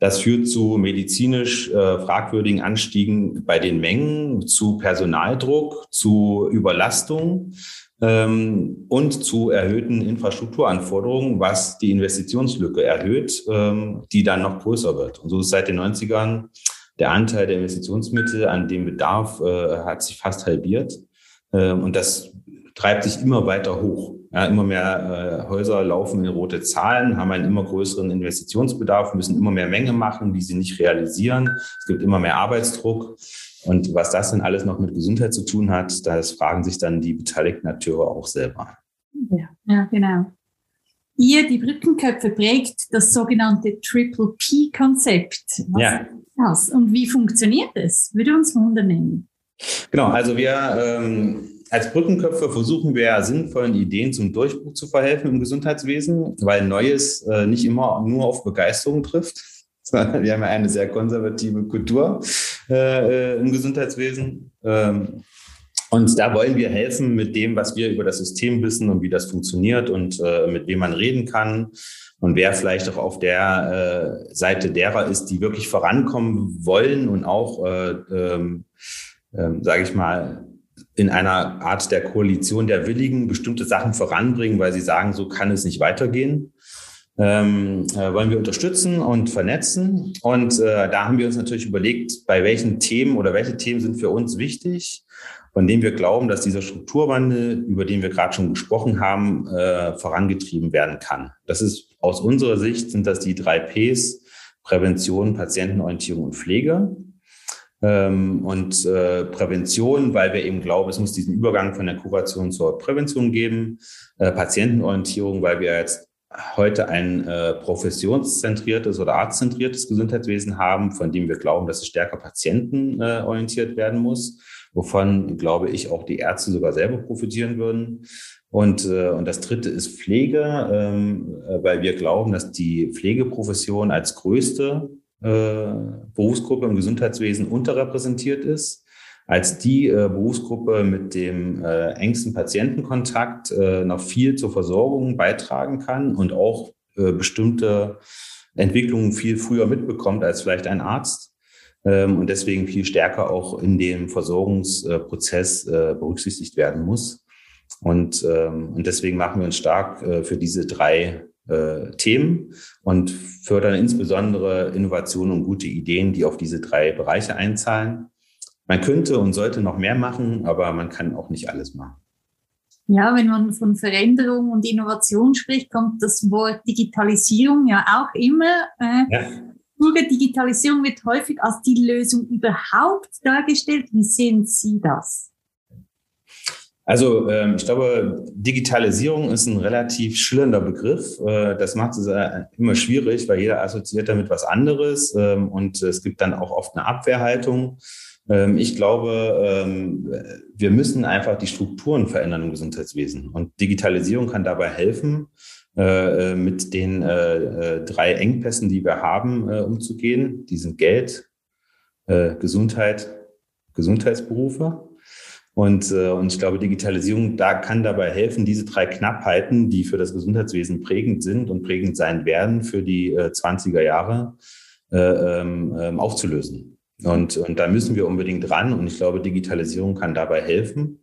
Das führt zu medizinisch äh, fragwürdigen Anstiegen bei den Mengen, zu Personaldruck, zu Überlastung ähm, und zu erhöhten Infrastrukturanforderungen, was die Investitionslücke erhöht, ähm, die dann noch größer wird. Und so ist seit den 90ern der Anteil der Investitionsmittel an dem Bedarf äh, hat sich fast halbiert. Ähm, und das treibt sich immer weiter hoch. Ja, immer mehr äh, Häuser laufen in rote Zahlen, haben einen immer größeren Investitionsbedarf, müssen immer mehr Menge machen, die sie nicht realisieren. Es gibt immer mehr Arbeitsdruck. Und was das denn alles noch mit Gesundheit zu tun hat, das fragen sich dann die beteiligten Akteure auch selber. Ja, ja genau. Ihr, die Brückenköpfe, prägt das sogenannte Triple P-Konzept. Ja. Das? Und wie funktioniert es? Würde uns wundern. Genau, also wir ähm, als Brückenköpfe versuchen wir sinnvollen Ideen zum Durchbruch zu verhelfen im Gesundheitswesen, weil Neues äh, nicht immer nur auf Begeisterung trifft. Wir haben ja eine sehr konservative Kultur äh, äh, im Gesundheitswesen. Ähm, und da wollen wir helfen mit dem, was wir über das System wissen und wie das funktioniert und äh, mit wem man reden kann und wer vielleicht auch auf der äh, Seite derer ist, die wirklich vorankommen wollen und auch, äh, ähm, äh, sage ich mal, in einer Art der Koalition der Willigen bestimmte Sachen voranbringen, weil sie sagen, so kann es nicht weitergehen. Ähm, äh, wollen wir unterstützen und vernetzen. Und äh, da haben wir uns natürlich überlegt, bei welchen Themen oder welche Themen sind für uns wichtig von dem wir glauben, dass dieser Strukturwandel, über den wir gerade schon gesprochen haben, äh, vorangetrieben werden kann. Das ist aus unserer Sicht sind das die drei Ps, Prävention, Patientenorientierung und Pflege. Ähm, und äh, Prävention, weil wir eben glauben, es muss diesen Übergang von der Kuration zur Prävention geben. Äh, Patientenorientierung, weil wir jetzt heute ein äh, professionszentriertes oder arztzentriertes Gesundheitswesen haben, von dem wir glauben, dass es stärker patientenorientiert werden muss wovon, glaube ich, auch die Ärzte sogar selber profitieren würden. Und, äh, und das dritte ist Pflege, ähm, äh, weil wir glauben, dass die Pflegeprofession als größte äh, Berufsgruppe im Gesundheitswesen unterrepräsentiert ist, als die äh, Berufsgruppe mit dem äh, engsten Patientenkontakt äh, noch viel zur Versorgung beitragen kann und auch äh, bestimmte Entwicklungen viel früher mitbekommt als vielleicht ein Arzt. Ähm, und deswegen viel stärker auch in dem Versorgungsprozess äh, berücksichtigt werden muss. Und, ähm, und deswegen machen wir uns stark äh, für diese drei äh, Themen und fördern insbesondere Innovationen und gute Ideen, die auf diese drei Bereiche einzahlen. Man könnte und sollte noch mehr machen, aber man kann auch nicht alles machen. Ja, wenn man von Veränderung und Innovation spricht, kommt das Wort Digitalisierung ja auch immer äh, ja. Pure Digitalisierung wird häufig als die Lösung überhaupt dargestellt. Wie sehen Sie das? Also ähm, ich glaube, Digitalisierung ist ein relativ schillernder Begriff. Äh, das macht es äh, immer schwierig, weil jeder assoziiert damit was anderes ähm, und es gibt dann auch oft eine Abwehrhaltung. Ähm, ich glaube, ähm, wir müssen einfach die Strukturen verändern im Gesundheitswesen. Und Digitalisierung kann dabei helfen, äh, äh, mit den äh, drei Engpässen, die wir haben, umzugehen. Die sind Geld, Gesundheit, Gesundheitsberufe. Und, und ich glaube, Digitalisierung da kann dabei helfen, diese drei Knappheiten, die für das Gesundheitswesen prägend sind und prägend sein werden für die 20er Jahre, ähm, aufzulösen. Und, und da müssen wir unbedingt ran. Und ich glaube, Digitalisierung kann dabei helfen.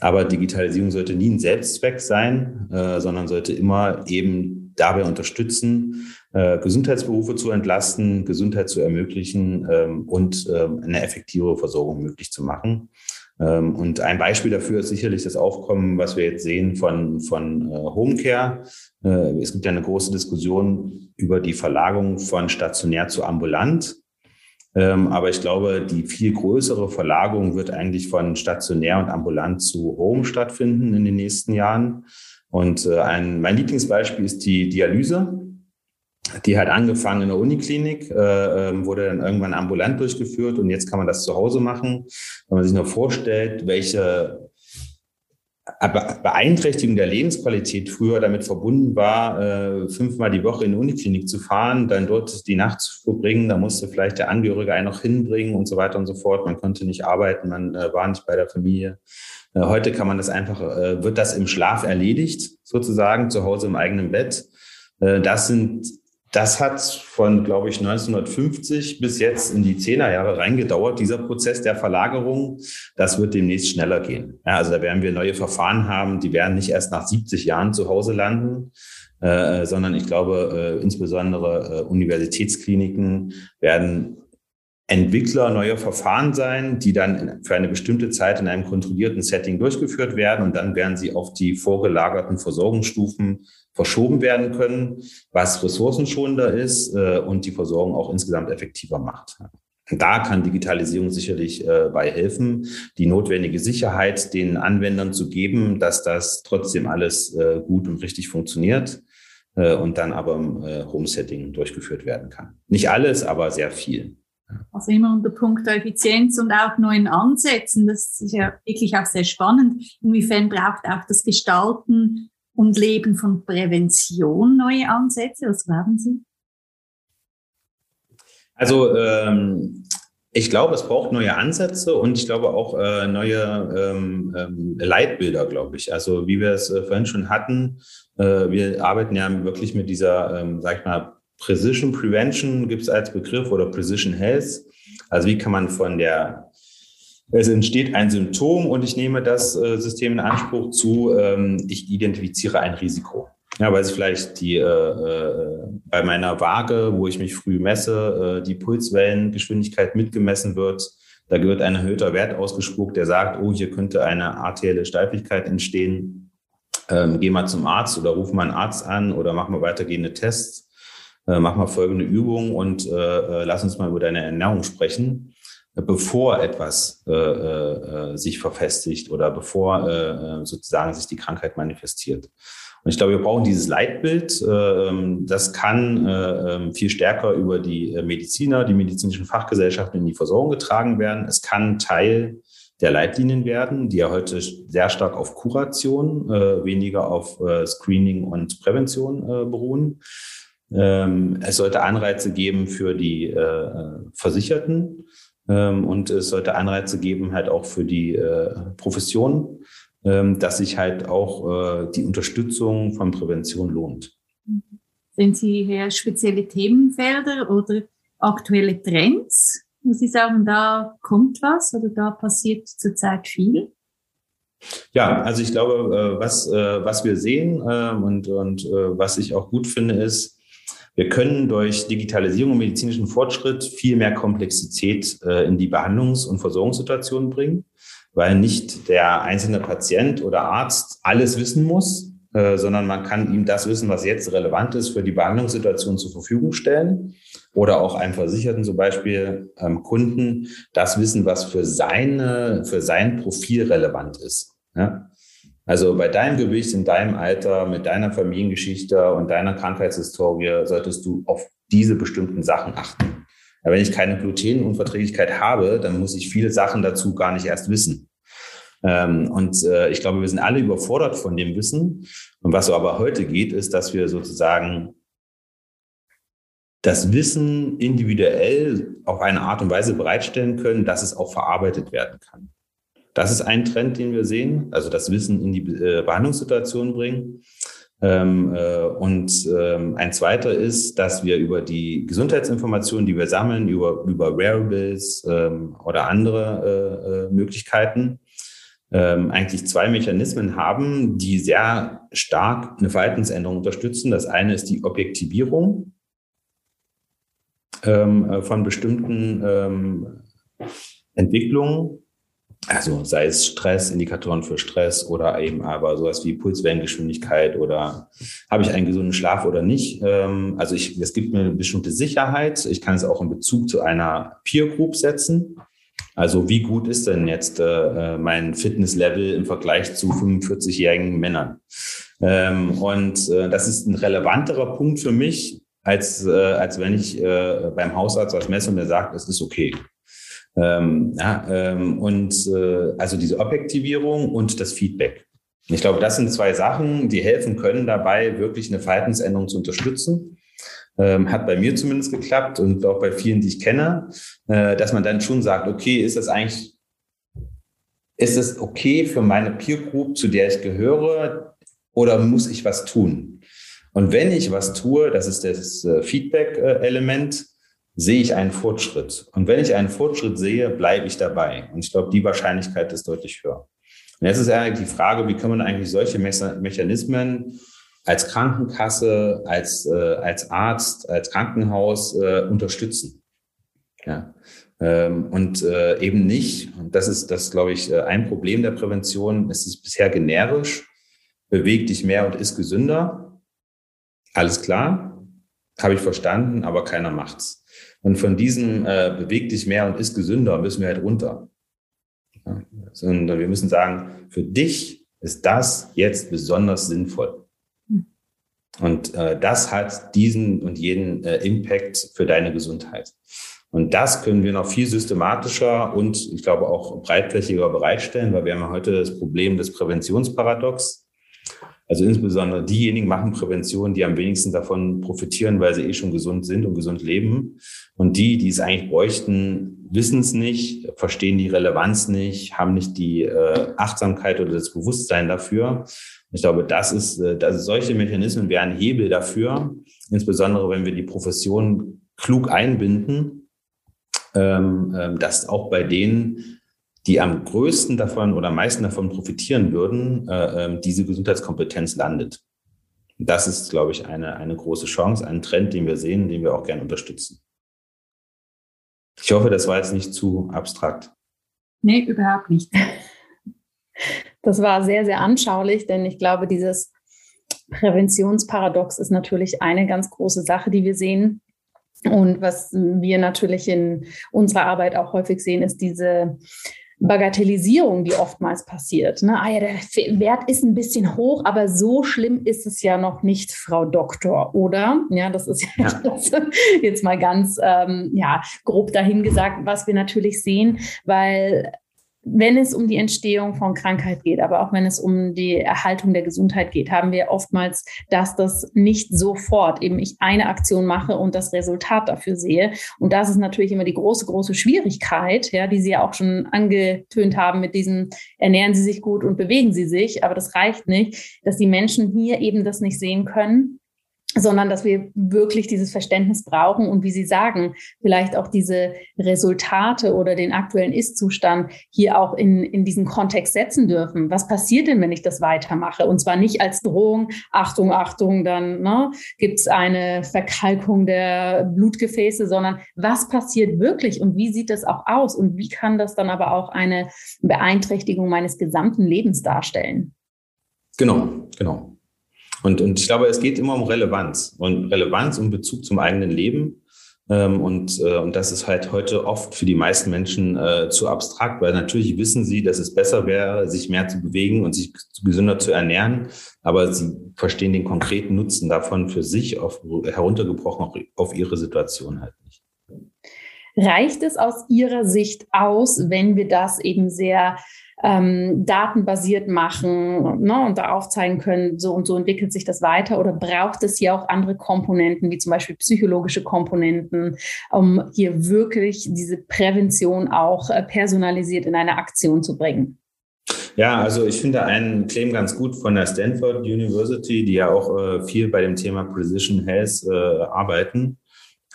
Aber Digitalisierung sollte nie ein Selbstzweck sein, äh, sondern sollte immer eben dabei unterstützen, äh, Gesundheitsberufe zu entlasten, Gesundheit zu ermöglichen ähm, und ähm, eine effektive Versorgung möglich zu machen. Ähm, und ein Beispiel dafür ist sicherlich das Aufkommen, was wir jetzt sehen von, von äh, Homecare. Äh, es gibt ja eine große Diskussion über die Verlagerung von stationär zu ambulant. Ähm, aber ich glaube, die viel größere Verlagerung wird eigentlich von stationär und ambulant zu Home stattfinden in den nächsten Jahren. Und äh, ein, mein Lieblingsbeispiel ist die Dialyse. Die hat angefangen in der Uniklinik, äh, ähm, wurde dann irgendwann ambulant durchgeführt und jetzt kann man das zu Hause machen. Wenn man sich nur vorstellt, welche Beeinträchtigung der Lebensqualität früher damit verbunden war, äh, fünfmal die Woche in die Uniklinik zu fahren, dann dort die Nacht zu verbringen, da musste vielleicht der Angehörige einen noch hinbringen und so weiter und so fort. Man konnte nicht arbeiten, man äh, war nicht bei der Familie. Äh, heute kann man das einfach, wird das im Schlaf erledigt, sozusagen, zu Hause im eigenen Bett. Das sind das hat von, glaube ich, 1950 bis jetzt in die Zehnerjahre reingedauert, dieser Prozess der Verlagerung. Das wird demnächst schneller gehen. Ja, also da werden wir neue Verfahren haben, die werden nicht erst nach 70 Jahren zu Hause landen, äh, sondern ich glaube, äh, insbesondere äh, Universitätskliniken werden Entwickler neuer Verfahren sein, die dann für eine bestimmte Zeit in einem kontrollierten Setting durchgeführt werden und dann werden sie auf die vorgelagerten Versorgungsstufen verschoben werden können, was ressourcenschonender ist äh, und die Versorgung auch insgesamt effektiver macht. Da kann Digitalisierung sicherlich äh, bei helfen, die notwendige Sicherheit den Anwendern zu geben, dass das trotzdem alles äh, gut und richtig funktioniert äh, und dann aber im äh, Home-Setting durchgeführt werden kann. Nicht alles, aber sehr viel. Also immer unter Punkt Effizienz und auch neuen Ansätzen. Das ist ja wirklich auch sehr spannend. Inwiefern braucht auch das Gestalten und Leben von Prävention neue Ansätze? Was glauben Sie? Also ähm, ich glaube, es braucht neue Ansätze und ich glaube auch äh, neue ähm, ähm, Leitbilder, glaube ich. Also wie wir es äh, vorhin schon hatten, äh, wir arbeiten ja wirklich mit dieser, ähm, sag ich mal, Precision Prevention gibt es als Begriff oder Precision Health. Also wie kann man von der es entsteht ein Symptom und ich nehme das äh, System in Anspruch zu, ähm, ich identifiziere ein Risiko. Ja, weil es vielleicht die äh, äh, bei meiner Waage, wo ich mich früh messe, äh, die Pulswellengeschwindigkeit mitgemessen wird. Da wird ein erhöhter Wert ausgespuckt, der sagt, oh, hier könnte eine arterielle Steifigkeit entstehen. Ähm, geh mal zum Arzt oder ruf mal einen Arzt an oder mach mal weitergehende Tests. Äh, mach mal folgende Übung und äh lass uns mal über deine Ernährung sprechen bevor etwas äh, äh, sich verfestigt oder bevor äh, sozusagen sich die Krankheit manifestiert. Und ich glaube, wir brauchen dieses Leitbild. Äh, das kann äh, ähm, viel stärker über die äh, Mediziner, die medizinischen Fachgesellschaften in die Versorgung getragen werden. Es kann Teil der Leitlinien werden, die ja heute sehr stark auf Kuration, äh, weniger auf äh, Screening und Prävention äh, beruhen. Ähm, es sollte Anreize geben für die äh, Versicherten, ähm, und es sollte Anreize geben, halt auch für die äh, Profession, ähm, dass sich halt auch äh, die Unterstützung von Prävention lohnt. Sehen Sie hier spezielle Themenfelder oder aktuelle Trends? Muss Sie sagen, da kommt was oder da passiert zurzeit viel? Ja, also ich glaube, äh, was, was wir sehen und, und was ich auch gut finde, ist, wir können durch Digitalisierung und medizinischen Fortschritt viel mehr Komplexität äh, in die Behandlungs- und Versorgungssituation bringen, weil nicht der einzelne Patient oder Arzt alles wissen muss, äh, sondern man kann ihm das Wissen, was jetzt relevant ist, für die Behandlungssituation zur Verfügung stellen. Oder auch einem Versicherten zum Beispiel ähm, Kunden das Wissen, was für seine, für sein Profil relevant ist. Ja? Also bei deinem Gewicht, in deinem Alter, mit deiner Familiengeschichte und deiner Krankheitshistorie solltest du auf diese bestimmten Sachen achten. Aber wenn ich keine Glutenunverträglichkeit habe, dann muss ich viele Sachen dazu gar nicht erst wissen. Ähm, und äh, ich glaube, wir sind alle überfordert von dem Wissen. Und was so aber heute geht, ist, dass wir sozusagen das Wissen individuell auf eine Art und Weise bereitstellen können, dass es auch verarbeitet werden kann. Das ist ein Trend, den wir sehen, also das Wissen in die äh, Behandlungssituation bringen. Ähm, äh, und ähm, ein zweiter ist, dass wir über die Gesundheitsinformationen, die wir sammeln, über, über Wearables ähm, oder andere äh, Möglichkeiten, eigentlich zwei Mechanismen haben, die sehr stark eine Verhaltensänderung unterstützen. Das eine ist die Objektivierung von bestimmten Entwicklungen also sei es Stress, Indikatoren für Stress oder eben aber sowas wie Pulswellengeschwindigkeit oder habe ich einen gesunden Schlaf oder nicht. Ähm, also ich, es gibt mir eine bestimmte Sicherheit. Ich kann es auch in Bezug zu einer Peer Group setzen. Also wie gut ist denn jetzt äh, mein Fitnesslevel im Vergleich zu 45-jährigen Männern? Ähm, und äh, das ist ein relevanterer Punkt für mich, als, äh, als wenn ich äh, beim Hausarzt was messe und der sagt, es ist okay. Ähm, ja, ähm, und äh, also diese Objektivierung und das Feedback. Ich glaube, das sind zwei Sachen, die helfen können dabei, wirklich eine Verhaltensänderung zu unterstützen. Ähm, hat bei mir zumindest geklappt und auch bei vielen, die ich kenne, äh, dass man dann schon sagt, okay, ist das eigentlich, ist es okay für meine Peer Group, zu der ich gehöre, oder muss ich was tun? Und wenn ich was tue, das ist das äh, Feedback-Element, sehe ich einen Fortschritt. Und wenn ich einen Fortschritt sehe, bleibe ich dabei. Und ich glaube, die Wahrscheinlichkeit ist deutlich höher. Und jetzt ist eigentlich die Frage, wie kann man eigentlich solche Mechanismen als Krankenkasse, als, äh, als Arzt, als Krankenhaus äh, unterstützen? Ja. Ähm, und äh, eben nicht, und das ist, das glaube ich, äh, ein Problem der Prävention, es ist bisher generisch, beweg dich mehr und ist gesünder. Alles klar, habe ich verstanden, aber keiner macht's. Und von diesem äh, beweg dich mehr und ist gesünder müssen wir halt runter. Ja, sondern wir müssen sagen, für dich ist das jetzt besonders sinnvoll. Hm. Und äh, das hat diesen und jeden äh, Impact für deine Gesundheit. Und das können wir noch viel systematischer und ich glaube auch breitflächiger bereitstellen, weil wir haben heute das Problem des Präventionsparadox. Also insbesondere diejenigen machen Prävention, die am wenigsten davon profitieren, weil sie eh schon gesund sind und gesund leben. Und die, die es eigentlich bräuchten, wissen es nicht, verstehen die Relevanz nicht, haben nicht die äh, Achtsamkeit oder das Bewusstsein dafür. Ich glaube, das ist, äh, das, solche Mechanismen wären Hebel dafür, insbesondere wenn wir die Profession klug einbinden, ähm, äh, dass auch bei denen die am größten davon oder am meisten davon profitieren würden, äh, ähm, diese Gesundheitskompetenz landet. Das ist, glaube ich, eine, eine große Chance, ein Trend, den wir sehen, den wir auch gerne unterstützen. Ich hoffe, das war jetzt nicht zu abstrakt. Nee, überhaupt nicht. Das war sehr, sehr anschaulich, denn ich glaube, dieses Präventionsparadox ist natürlich eine ganz große Sache, die wir sehen. Und was wir natürlich in unserer Arbeit auch häufig sehen, ist diese Bagatellisierung, die oftmals passiert. Ne? Ah ja, der Wert ist ein bisschen hoch, aber so schlimm ist es ja noch nicht, Frau Doktor, oder? Ja, das ist ja, ja. jetzt mal ganz ähm, ja, grob dahingesagt, was wir natürlich sehen, weil wenn es um die Entstehung von Krankheit geht, aber auch wenn es um die Erhaltung der Gesundheit geht, haben wir oftmals, dass das nicht sofort eben ich eine Aktion mache und das Resultat dafür sehe. Und das ist natürlich immer die große, große Schwierigkeit, ja, die Sie ja auch schon angetönt haben mit diesem ernähren Sie sich gut und bewegen Sie sich. Aber das reicht nicht, dass die Menschen hier eben das nicht sehen können sondern dass wir wirklich dieses Verständnis brauchen und wie Sie sagen, vielleicht auch diese Resultate oder den aktuellen Ist-Zustand hier auch in, in diesen Kontext setzen dürfen. Was passiert denn, wenn ich das weitermache? Und zwar nicht als Drohung, Achtung, Achtung, dann ne, gibt es eine Verkalkung der Blutgefäße, sondern was passiert wirklich und wie sieht das auch aus und wie kann das dann aber auch eine Beeinträchtigung meines gesamten Lebens darstellen? Genau, genau. Und, und ich glaube, es geht immer um Relevanz und Relevanz und Bezug zum eigenen Leben. Ähm, und, äh, und das ist halt heute oft für die meisten Menschen äh, zu abstrakt, weil natürlich wissen sie, dass es besser wäre, sich mehr zu bewegen und sich gesünder zu ernähren. Aber sie verstehen den konkreten Nutzen davon für sich auf, heruntergebrochen auf, auf ihre Situation halt nicht. Reicht es aus Ihrer Sicht aus, wenn wir das eben sehr ähm, datenbasiert machen ne, und da aufzeigen können, so und so entwickelt sich das weiter? Oder braucht es hier auch andere Komponenten, wie zum Beispiel psychologische Komponenten, um hier wirklich diese Prävention auch äh, personalisiert in eine Aktion zu bringen? Ja, also ich finde einen Claim ganz gut von der Stanford University, die ja auch äh, viel bei dem Thema Precision Health äh, arbeiten.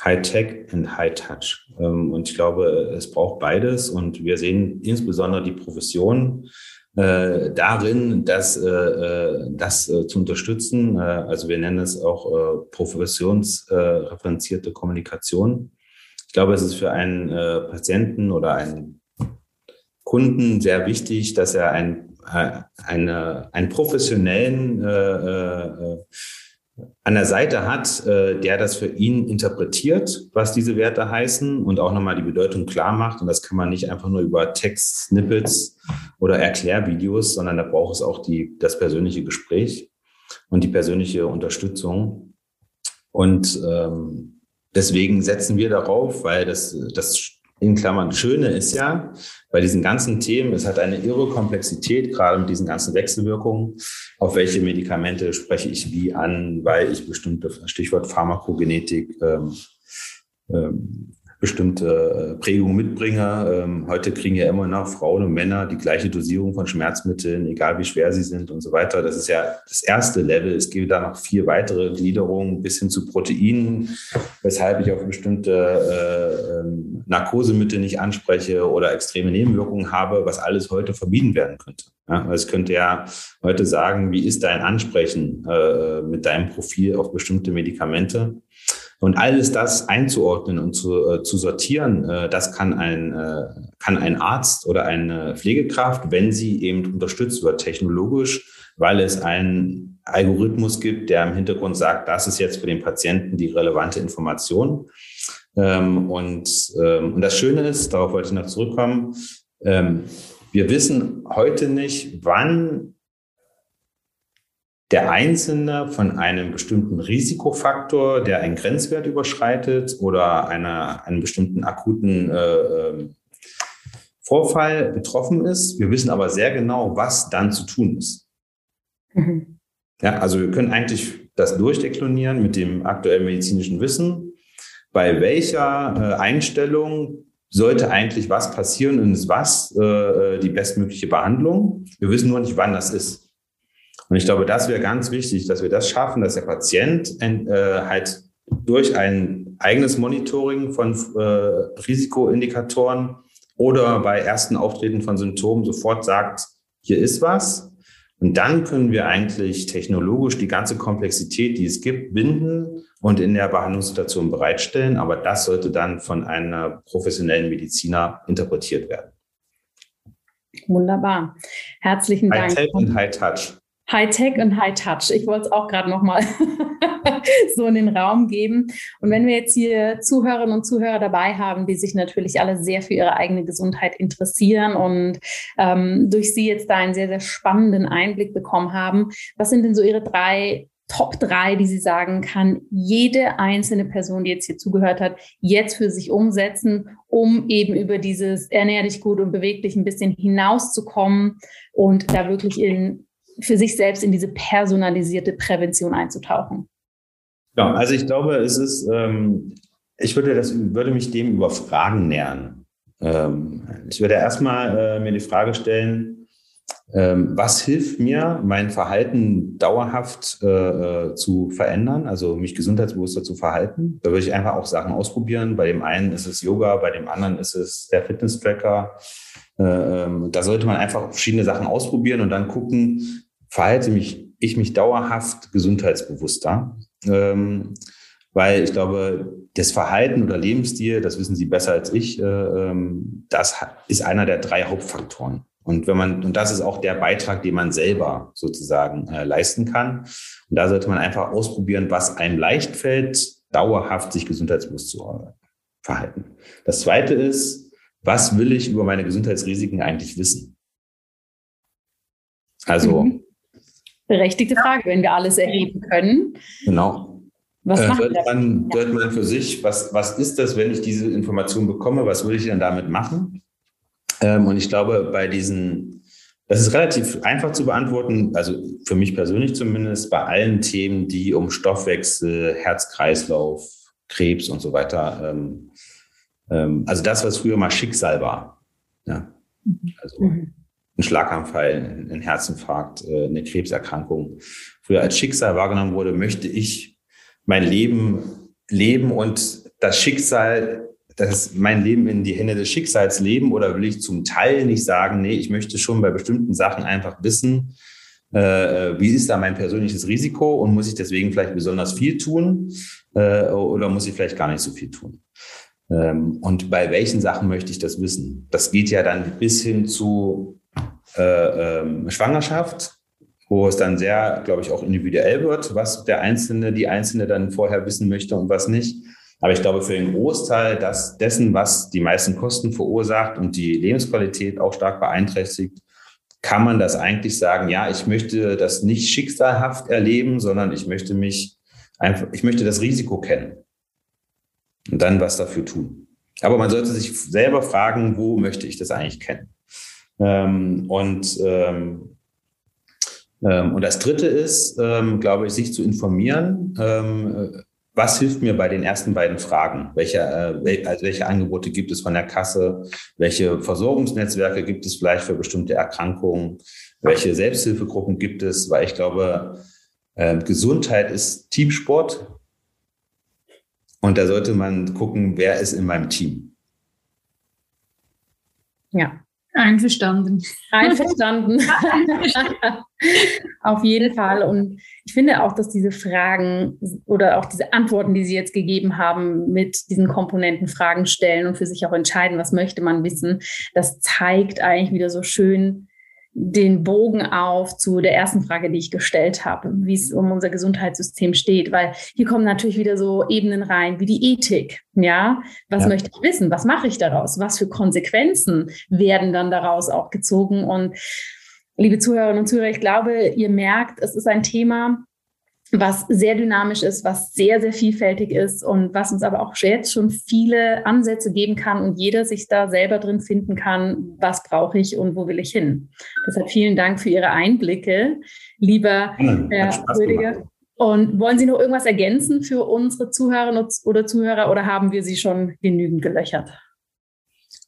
High Tech und High Touch. Ähm, und ich glaube, es braucht beides. Und wir sehen insbesondere die Profession äh, darin, das, äh, äh das zu unterstützen. Also wir nennen es auch professionsreferenzierte Kommunikation. Ich glaube, es ist für einen Patienten oder einen Kunden sehr wichtig, dass er ein, eine, einen professionellen an der Seite hat, äh, der das für ihn interpretiert, was diese Werte heißen und auch nochmal die Bedeutung klar macht. Und das kann man nicht einfach nur über Text-Snippets oder Erklärvideos, sondern da braucht es auch die, das persönliche Gespräch und die persönliche Unterstützung. Und ähm, deswegen setzen wir darauf, weil das, das in Klammern Schöne ist ja, bei diesen ganzen Themen, es hat eine irre Komplexität, gerade mit diesen ganzen Wechselwirkungen. Auf welche Medikamente spreche ich wie an, weil ich bestimmte, Stichwort Pharmakogenetik, ähm, ähm, bestimmte äh, Prägungen mitbringe. Ähm, heute kriegen ja immer noch Frauen und Männer die gleiche Dosierung von Schmerzmitteln, egal wie schwer sie sind und so weiter. Das ist ja das erste Level. Es gibt da noch vier weitere Gliederungen bis hin zu Proteinen, weshalb ich auf bestimmte äh, ähm, Narkosemittel nicht anspreche oder extreme Nebenwirkungen habe, was alles heute verbieten werden könnte. Ja, es könnte ja heute sagen, wie ist dein Ansprechen äh, mit deinem Profil auf bestimmte Medikamente? Und alles das einzuordnen und zu, äh, zu sortieren, äh, das kann ein, äh, kann ein Arzt oder eine Pflegekraft, wenn sie eben unterstützt wird technologisch, weil es einen Algorithmus gibt, der im Hintergrund sagt, das ist jetzt für den Patienten die relevante Information. Ähm, und, ähm, und das Schöne ist, darauf wollte ich noch zurückkommen, ähm, wir wissen heute nicht, wann der Einzelne von einem bestimmten Risikofaktor, der einen Grenzwert überschreitet oder einer, einem bestimmten akuten äh, ähm, Vorfall betroffen ist. Wir wissen aber sehr genau, was dann zu tun ist. Mhm. Ja, also wir können eigentlich das durchdeklonieren mit dem aktuellen medizinischen Wissen. Bei welcher äh, Einstellung sollte eigentlich was passieren und ist was äh, die bestmögliche Behandlung? Wir wissen nur nicht, wann das ist. Und ich glaube, das wäre ganz wichtig, dass wir das schaffen, dass der Patient äh, halt durch ein eigenes Monitoring von äh, Risikoindikatoren oder bei ersten Auftreten von Symptomen sofort sagt, hier ist was. Und dann können wir eigentlich technologisch die ganze Komplexität, die es gibt, binden und in der Behandlungssituation bereitstellen. Aber das sollte dann von einem professionellen Mediziner interpretiert werden. Wunderbar. Herzlichen Dank. High-Tech und High-Touch. High-Tech und High-Touch. Ich wollte es auch gerade nochmal so in den Raum geben. Und wenn wir jetzt hier Zuhörerinnen und Zuhörer dabei haben, die sich natürlich alle sehr für ihre eigene Gesundheit interessieren und ähm, durch Sie jetzt da einen sehr, sehr spannenden Einblick bekommen haben, was sind denn so Ihre drei Top drei, die Sie sagen kann, jede einzelne Person, die jetzt hier zugehört hat, jetzt für sich umsetzen, um eben über dieses ernähr dich gut und beweg dich ein bisschen hinauszukommen und da wirklich in für sich selbst in diese personalisierte Prävention einzutauchen? Ja, also ich glaube, es ist, ähm, ich würde, das, würde mich dem über Fragen nähern. Ähm, ich würde erstmal äh, mir die Frage stellen, ähm, was hilft mir, mein Verhalten dauerhaft äh, äh, zu verändern, also mich gesundheitsbewusster zu verhalten? Da würde ich einfach auch Sachen ausprobieren. Bei dem einen ist es Yoga, bei dem anderen ist es der Fitness-Tracker. Äh, ähm, da sollte man einfach verschiedene Sachen ausprobieren und dann gucken, verhalte mich, ich mich dauerhaft gesundheitsbewusster. Ähm, weil ich glaube, das Verhalten oder Lebensstil, das wissen Sie besser als ich, äh, ähm, das ist einer der drei Hauptfaktoren. Und wenn man, und das ist auch der Beitrag, den man selber sozusagen äh, leisten kann. Und da sollte man einfach ausprobieren, was einem leicht fällt, dauerhaft sich gesundheitsbewusst zu verhalten. Das zweite ist, was will ich über meine Gesundheitsrisiken eigentlich wissen? Also, mhm. Berechtigte Frage, wenn wir alles erheben können. Genau. Was äh, hört, man, hört man für sich, was, was ist das, wenn ich diese Information bekomme, was würde ich denn damit machen? Ähm, und ich glaube, bei diesen, das ist relativ einfach zu beantworten, also für mich persönlich zumindest, bei allen Themen, die um Stoffwechsel, Herzkreislauf, Krebs und so weiter, ähm, ähm, also das, was früher mal Schicksal war. Ja? Mhm. Also mhm. Ein Schlaganfall, ein Herzinfarkt, äh, eine Krebserkrankung, früher als Schicksal wahrgenommen wurde, möchte ich mein Leben leben und das Schicksal, das mein Leben in die Hände des Schicksals leben oder will ich zum Teil nicht sagen, nee, ich möchte schon bei bestimmten Sachen einfach wissen, äh, wie ist da mein persönliches Risiko und muss ich deswegen vielleicht besonders viel tun äh, oder muss ich vielleicht gar nicht so viel tun? Ähm, und bei welchen Sachen möchte ich das wissen? Das geht ja dann bis hin zu äh, ähm, Schwangerschaft, wo es dann sehr, glaube ich, auch individuell wird, was der Einzelne, die Einzelne dann vorher wissen möchte und was nicht. Aber ich glaube, für den Großteil das, dessen, was die meisten Kosten verursacht und die Lebensqualität auch stark beeinträchtigt, kann man das eigentlich sagen, ja, ich möchte das nicht schicksalhaft erleben, sondern ich möchte mich einfach, ich möchte das Risiko kennen und dann was dafür tun. Aber man sollte sich selber fragen, wo möchte ich das eigentlich kennen? Ähm, und ähm, ähm, und das Dritte ist, ähm, glaube ich, sich zu informieren. Ähm, was hilft mir bei den ersten beiden Fragen? Welche, äh, also welche Angebote gibt es von der Kasse? Welche Versorgungsnetzwerke gibt es vielleicht für bestimmte Erkrankungen? Welche Selbsthilfegruppen gibt es? Weil ich glaube, äh, Gesundheit ist Teamsport. Und da sollte man gucken, wer ist in meinem Team. Ja, Einverstanden. Einverstanden. Auf jeden Fall. Und ich finde auch, dass diese Fragen oder auch diese Antworten, die Sie jetzt gegeben haben, mit diesen Komponenten Fragen stellen und für sich auch entscheiden, was möchte man wissen, das zeigt eigentlich wieder so schön, den Bogen auf zu der ersten Frage, die ich gestellt habe, wie es um unser Gesundheitssystem steht, weil hier kommen natürlich wieder so Ebenen rein wie die Ethik. Ja, was ja. möchte ich wissen? Was mache ich daraus? Was für Konsequenzen werden dann daraus auch gezogen? Und liebe Zuhörerinnen und Zuhörer, ich glaube, ihr merkt, es ist ein Thema, was sehr dynamisch ist, was sehr, sehr vielfältig ist und was uns aber auch jetzt schon viele Ansätze geben kann und jeder sich da selber drin finden kann, was brauche ich und wo will ich hin. Deshalb vielen Dank für Ihre Einblicke, lieber Herr Rödiger. Und wollen Sie noch irgendwas ergänzen für unsere Zuhörerinnen oder Zuhörer oder haben wir Sie schon genügend gelöchert?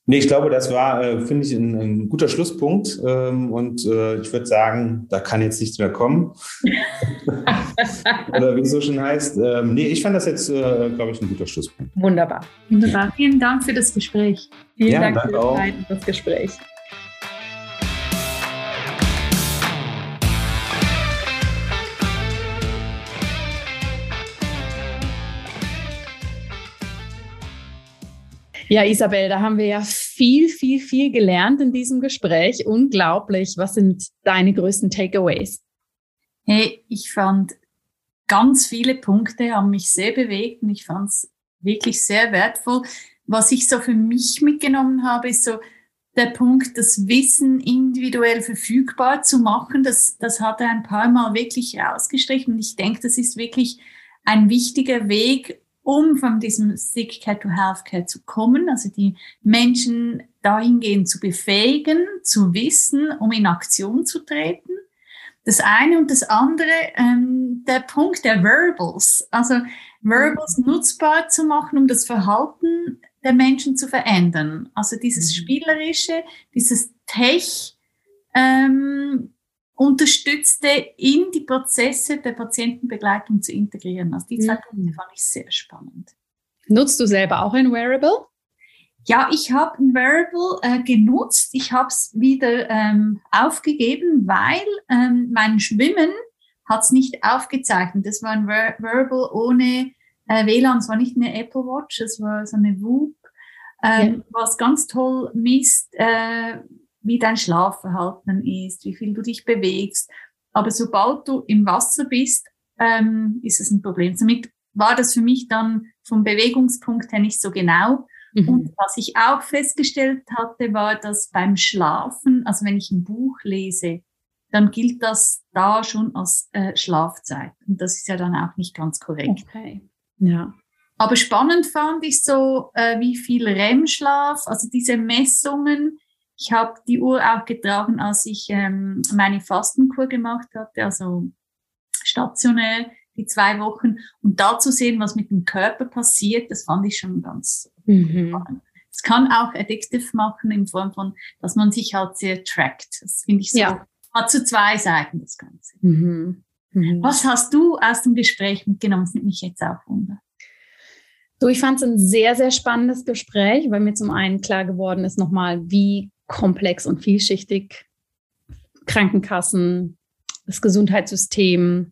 Nee, ich glaube, das war, äh, finde ich, ein, ein, guter Schlusspunkt. Ähm, und äh, ich würde sagen, da kann jetzt nichts mehr kommen. Oder wie es so schön heißt. Ähm, nee, ich fand das jetzt, äh, glaube ich, ein guter Schlusspunkt. Wunderbar. Wunderbar. Vielen Dank für das Gespräch. Vielen ja, Dank für die Zeit und das Gespräch. Ja, Isabel, da haben wir ja viel, viel, viel gelernt in diesem Gespräch. Unglaublich. Was sind deine größten Takeaways? Hey, ich fand ganz viele Punkte haben mich sehr bewegt und ich fand es wirklich sehr wertvoll. Was ich so für mich mitgenommen habe, ist so der Punkt, das Wissen individuell verfügbar zu machen. Das, das hat er ein paar Mal wirklich rausgestrichen. Und ich denke, das ist wirklich ein wichtiger Weg, um von diesem Sick Care to Healthcare zu kommen, also die Menschen dahingehend zu befähigen, zu wissen, um in Aktion zu treten. Das eine und das andere, ähm, der Punkt der Verbals, also Verbals nutzbar zu machen, um das Verhalten der Menschen zu verändern. Also dieses mhm. Spielerische, dieses Tech, ähm, Unterstützte in die Prozesse der Patientenbegleitung zu integrieren. Also die zwei mhm. Punkte fand ich sehr spannend. Nutzt du selber auch ein Wearable? Ja, ich habe ein Wearable äh, genutzt. Ich habe es wieder ähm, aufgegeben, weil ähm, mein Schwimmen hat es nicht aufgezeichnet. Das war ein Wearable ohne äh, WLAN. Es war nicht eine Apple Watch, es war so eine Whoop, ähm, ja. was ganz toll misst, äh, wie dein Schlafverhalten ist, wie viel du dich bewegst. Aber sobald du im Wasser bist, ähm, ist es ein Problem. Somit war das für mich dann vom Bewegungspunkt her nicht so genau. Mhm. Und was ich auch festgestellt hatte, war, dass beim Schlafen, also wenn ich ein Buch lese, dann gilt das da schon als äh, Schlafzeit. Und das ist ja dann auch nicht ganz korrekt. Okay. Ja. Aber spannend fand ich so, äh, wie viel REM-Schlaf, also diese Messungen. Ich habe die Uhr auch getragen, als ich ähm, meine Fastenkur gemacht hatte, also stationär die zwei Wochen. Und da zu sehen, was mit dem Körper passiert, das fand ich schon ganz mhm. spannend. Es kann auch addictive machen in Form von, dass man sich halt sehr trackt. Das finde ich so. Ja. Hat zu zwei Seiten das Ganze. Mhm. Mhm. Was hast du aus dem Gespräch mitgenommen? Das nimmt mich jetzt auch wunder. So, ich fand es ein sehr, sehr spannendes Gespräch, weil mir zum einen klar geworden ist nochmal, wie komplex und vielschichtig Krankenkassen, das Gesundheitssystem,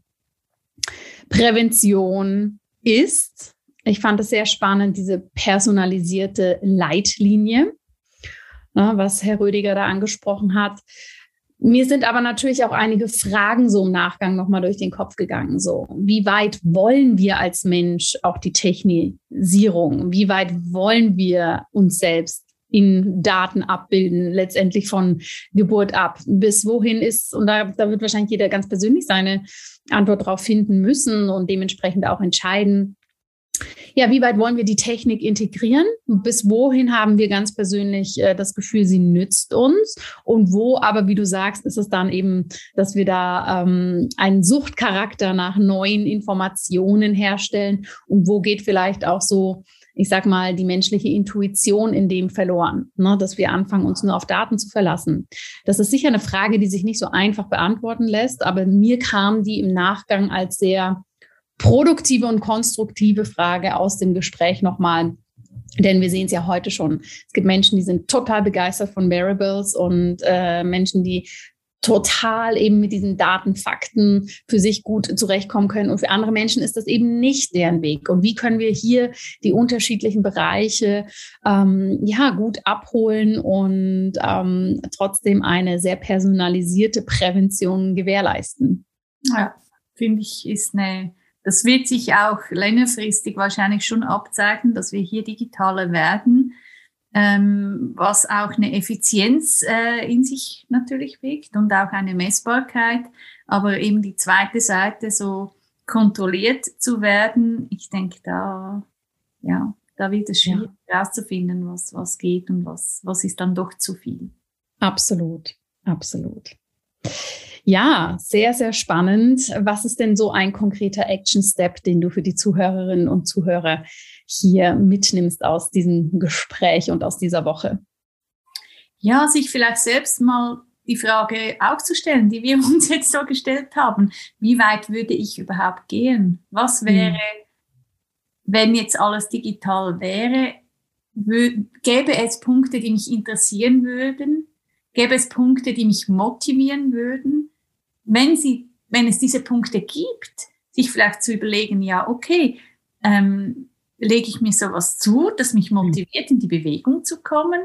Prävention ist. Ich fand es sehr spannend, diese personalisierte Leitlinie, ne, was Herr Rödiger da angesprochen hat. Mir sind aber natürlich auch einige Fragen so im Nachgang nochmal durch den Kopf gegangen. So, wie weit wollen wir als Mensch auch die Technisierung? Wie weit wollen wir uns selbst in Daten abbilden, letztendlich von Geburt ab? Bis wohin ist, und da, da wird wahrscheinlich jeder ganz persönlich seine Antwort darauf finden müssen und dementsprechend auch entscheiden, ja, wie weit wollen wir die Technik integrieren? Bis wohin haben wir ganz persönlich äh, das Gefühl, sie nützt uns? Und wo, aber wie du sagst, ist es dann eben, dass wir da ähm, einen Suchtcharakter nach neuen Informationen herstellen? Und wo geht vielleicht auch so, ich sag mal, die menschliche Intuition in dem verloren, ne? dass wir anfangen, uns nur auf Daten zu verlassen. Das ist sicher eine Frage, die sich nicht so einfach beantworten lässt, aber mir kam die im Nachgang als sehr produktive und konstruktive Frage aus dem Gespräch nochmal. Denn wir sehen es ja heute schon. Es gibt Menschen, die sind total begeistert von Variables und äh, Menschen, die total eben mit diesen Daten, Fakten für sich gut zurechtkommen können. Und für andere Menschen ist das eben nicht deren Weg. Und wie können wir hier die unterschiedlichen Bereiche ähm, ja gut abholen und ähm, trotzdem eine sehr personalisierte Prävention gewährleisten? Ja, finde ich, ist eine das wird sich auch längerfristig wahrscheinlich schon abzeichnen, dass wir hier digitaler werden, ähm, was auch eine Effizienz äh, in sich natürlich wiegt und auch eine Messbarkeit. Aber eben die zweite Seite, so kontrolliert zu werden, ich denke, da, ja, da wird es schwierig ja. herauszufinden, was, was geht und was, was ist dann doch zu viel. Absolut, absolut. Ja, sehr, sehr spannend. Was ist denn so ein konkreter Action Step, den du für die Zuhörerinnen und Zuhörer hier mitnimmst aus diesem Gespräch und aus dieser Woche? Ja, sich vielleicht selbst mal die Frage auch zu stellen, die wir uns jetzt so gestellt haben. Wie weit würde ich überhaupt gehen? Was hm. wäre, mhm. wenn jetzt alles digital wäre? Gäbe es Punkte, die mich interessieren würden? Gäbe es Punkte, die mich motivieren würden? wenn sie, wenn es diese Punkte gibt, sich vielleicht zu überlegen, ja, okay, ähm, lege ich mir sowas zu, das mich motiviert, in die Bewegung zu kommen.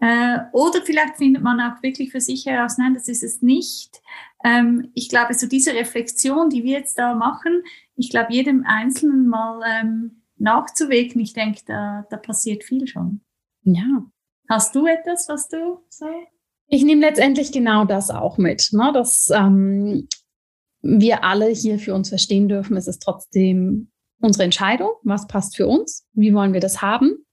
Äh, oder vielleicht findet man auch wirklich für sich heraus, nein, das ist es nicht. Ähm, ich glaube, so diese Reflexion, die wir jetzt da machen, ich glaube, jedem Einzelnen mal ähm, nachzuwägen, ich denke, da, da passiert viel schon. Ja. Hast du etwas, was du so ich nehme letztendlich genau das auch mit, ne? dass ähm, wir alle hier für uns verstehen dürfen, es ist trotzdem unsere Entscheidung, was passt für uns, wie wollen wir das haben.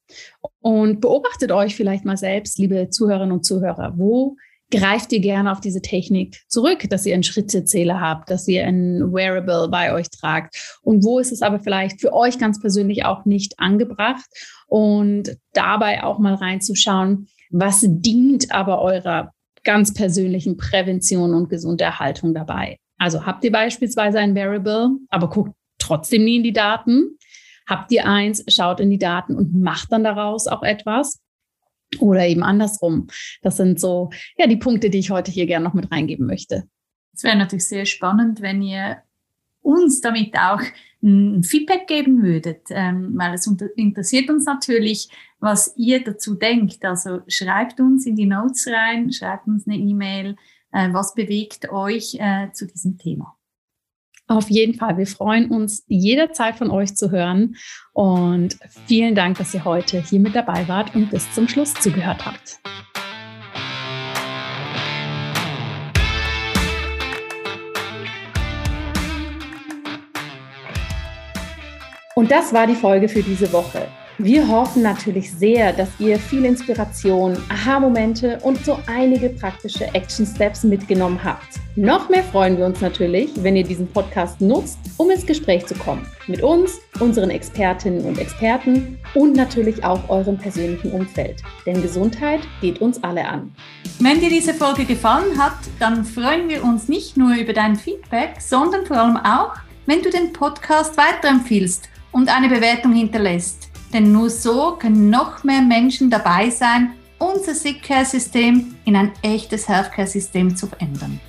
Und beobachtet euch vielleicht mal selbst, liebe Zuhörerinnen und Zuhörer, wo greift ihr gerne auf diese Technik zurück, dass ihr einen Schrittezähler habt, dass ihr ein Wearable bei euch tragt. Und wo ist es aber vielleicht für euch ganz persönlich auch nicht angebracht? Und dabei auch mal reinzuschauen, was dient aber eurer ganz persönlichen Prävention und Gesunderhaltung dabei? Also habt ihr beispielsweise ein Variable, aber guckt trotzdem nie in die Daten? Habt ihr eins, schaut in die Daten und macht dann daraus auch etwas? Oder eben andersrum. Das sind so, ja, die Punkte, die ich heute hier gerne noch mit reingeben möchte. Es wäre natürlich sehr spannend, wenn ihr uns damit auch ein Feedback geben würdet, ähm, weil es interessiert uns natürlich, was ihr dazu denkt. Also schreibt uns in die Notes rein, schreibt uns eine E-Mail, äh, was bewegt euch äh, zu diesem Thema. Auf jeden Fall. Wir freuen uns jederzeit von euch zu hören und vielen Dank, dass ihr heute hier mit dabei wart und bis zum Schluss zugehört habt. Und das war die Folge für diese Woche. Wir hoffen natürlich sehr, dass ihr viel Inspiration, Aha-Momente und so einige praktische Action-Steps mitgenommen habt. Noch mehr freuen wir uns natürlich, wenn ihr diesen Podcast nutzt, um ins Gespräch zu kommen. Mit uns, unseren Expertinnen und Experten und natürlich auch eurem persönlichen Umfeld. Denn Gesundheit geht uns alle an. Wenn dir diese Folge gefallen hat, dann freuen wir uns nicht nur über dein Feedback, sondern vor allem auch, wenn du den Podcast weiterempfiehlst und eine Bewertung hinterlässt. Denn nur so können noch mehr Menschen dabei sein, unser Sick Care System in ein echtes Healthcare System zu verändern.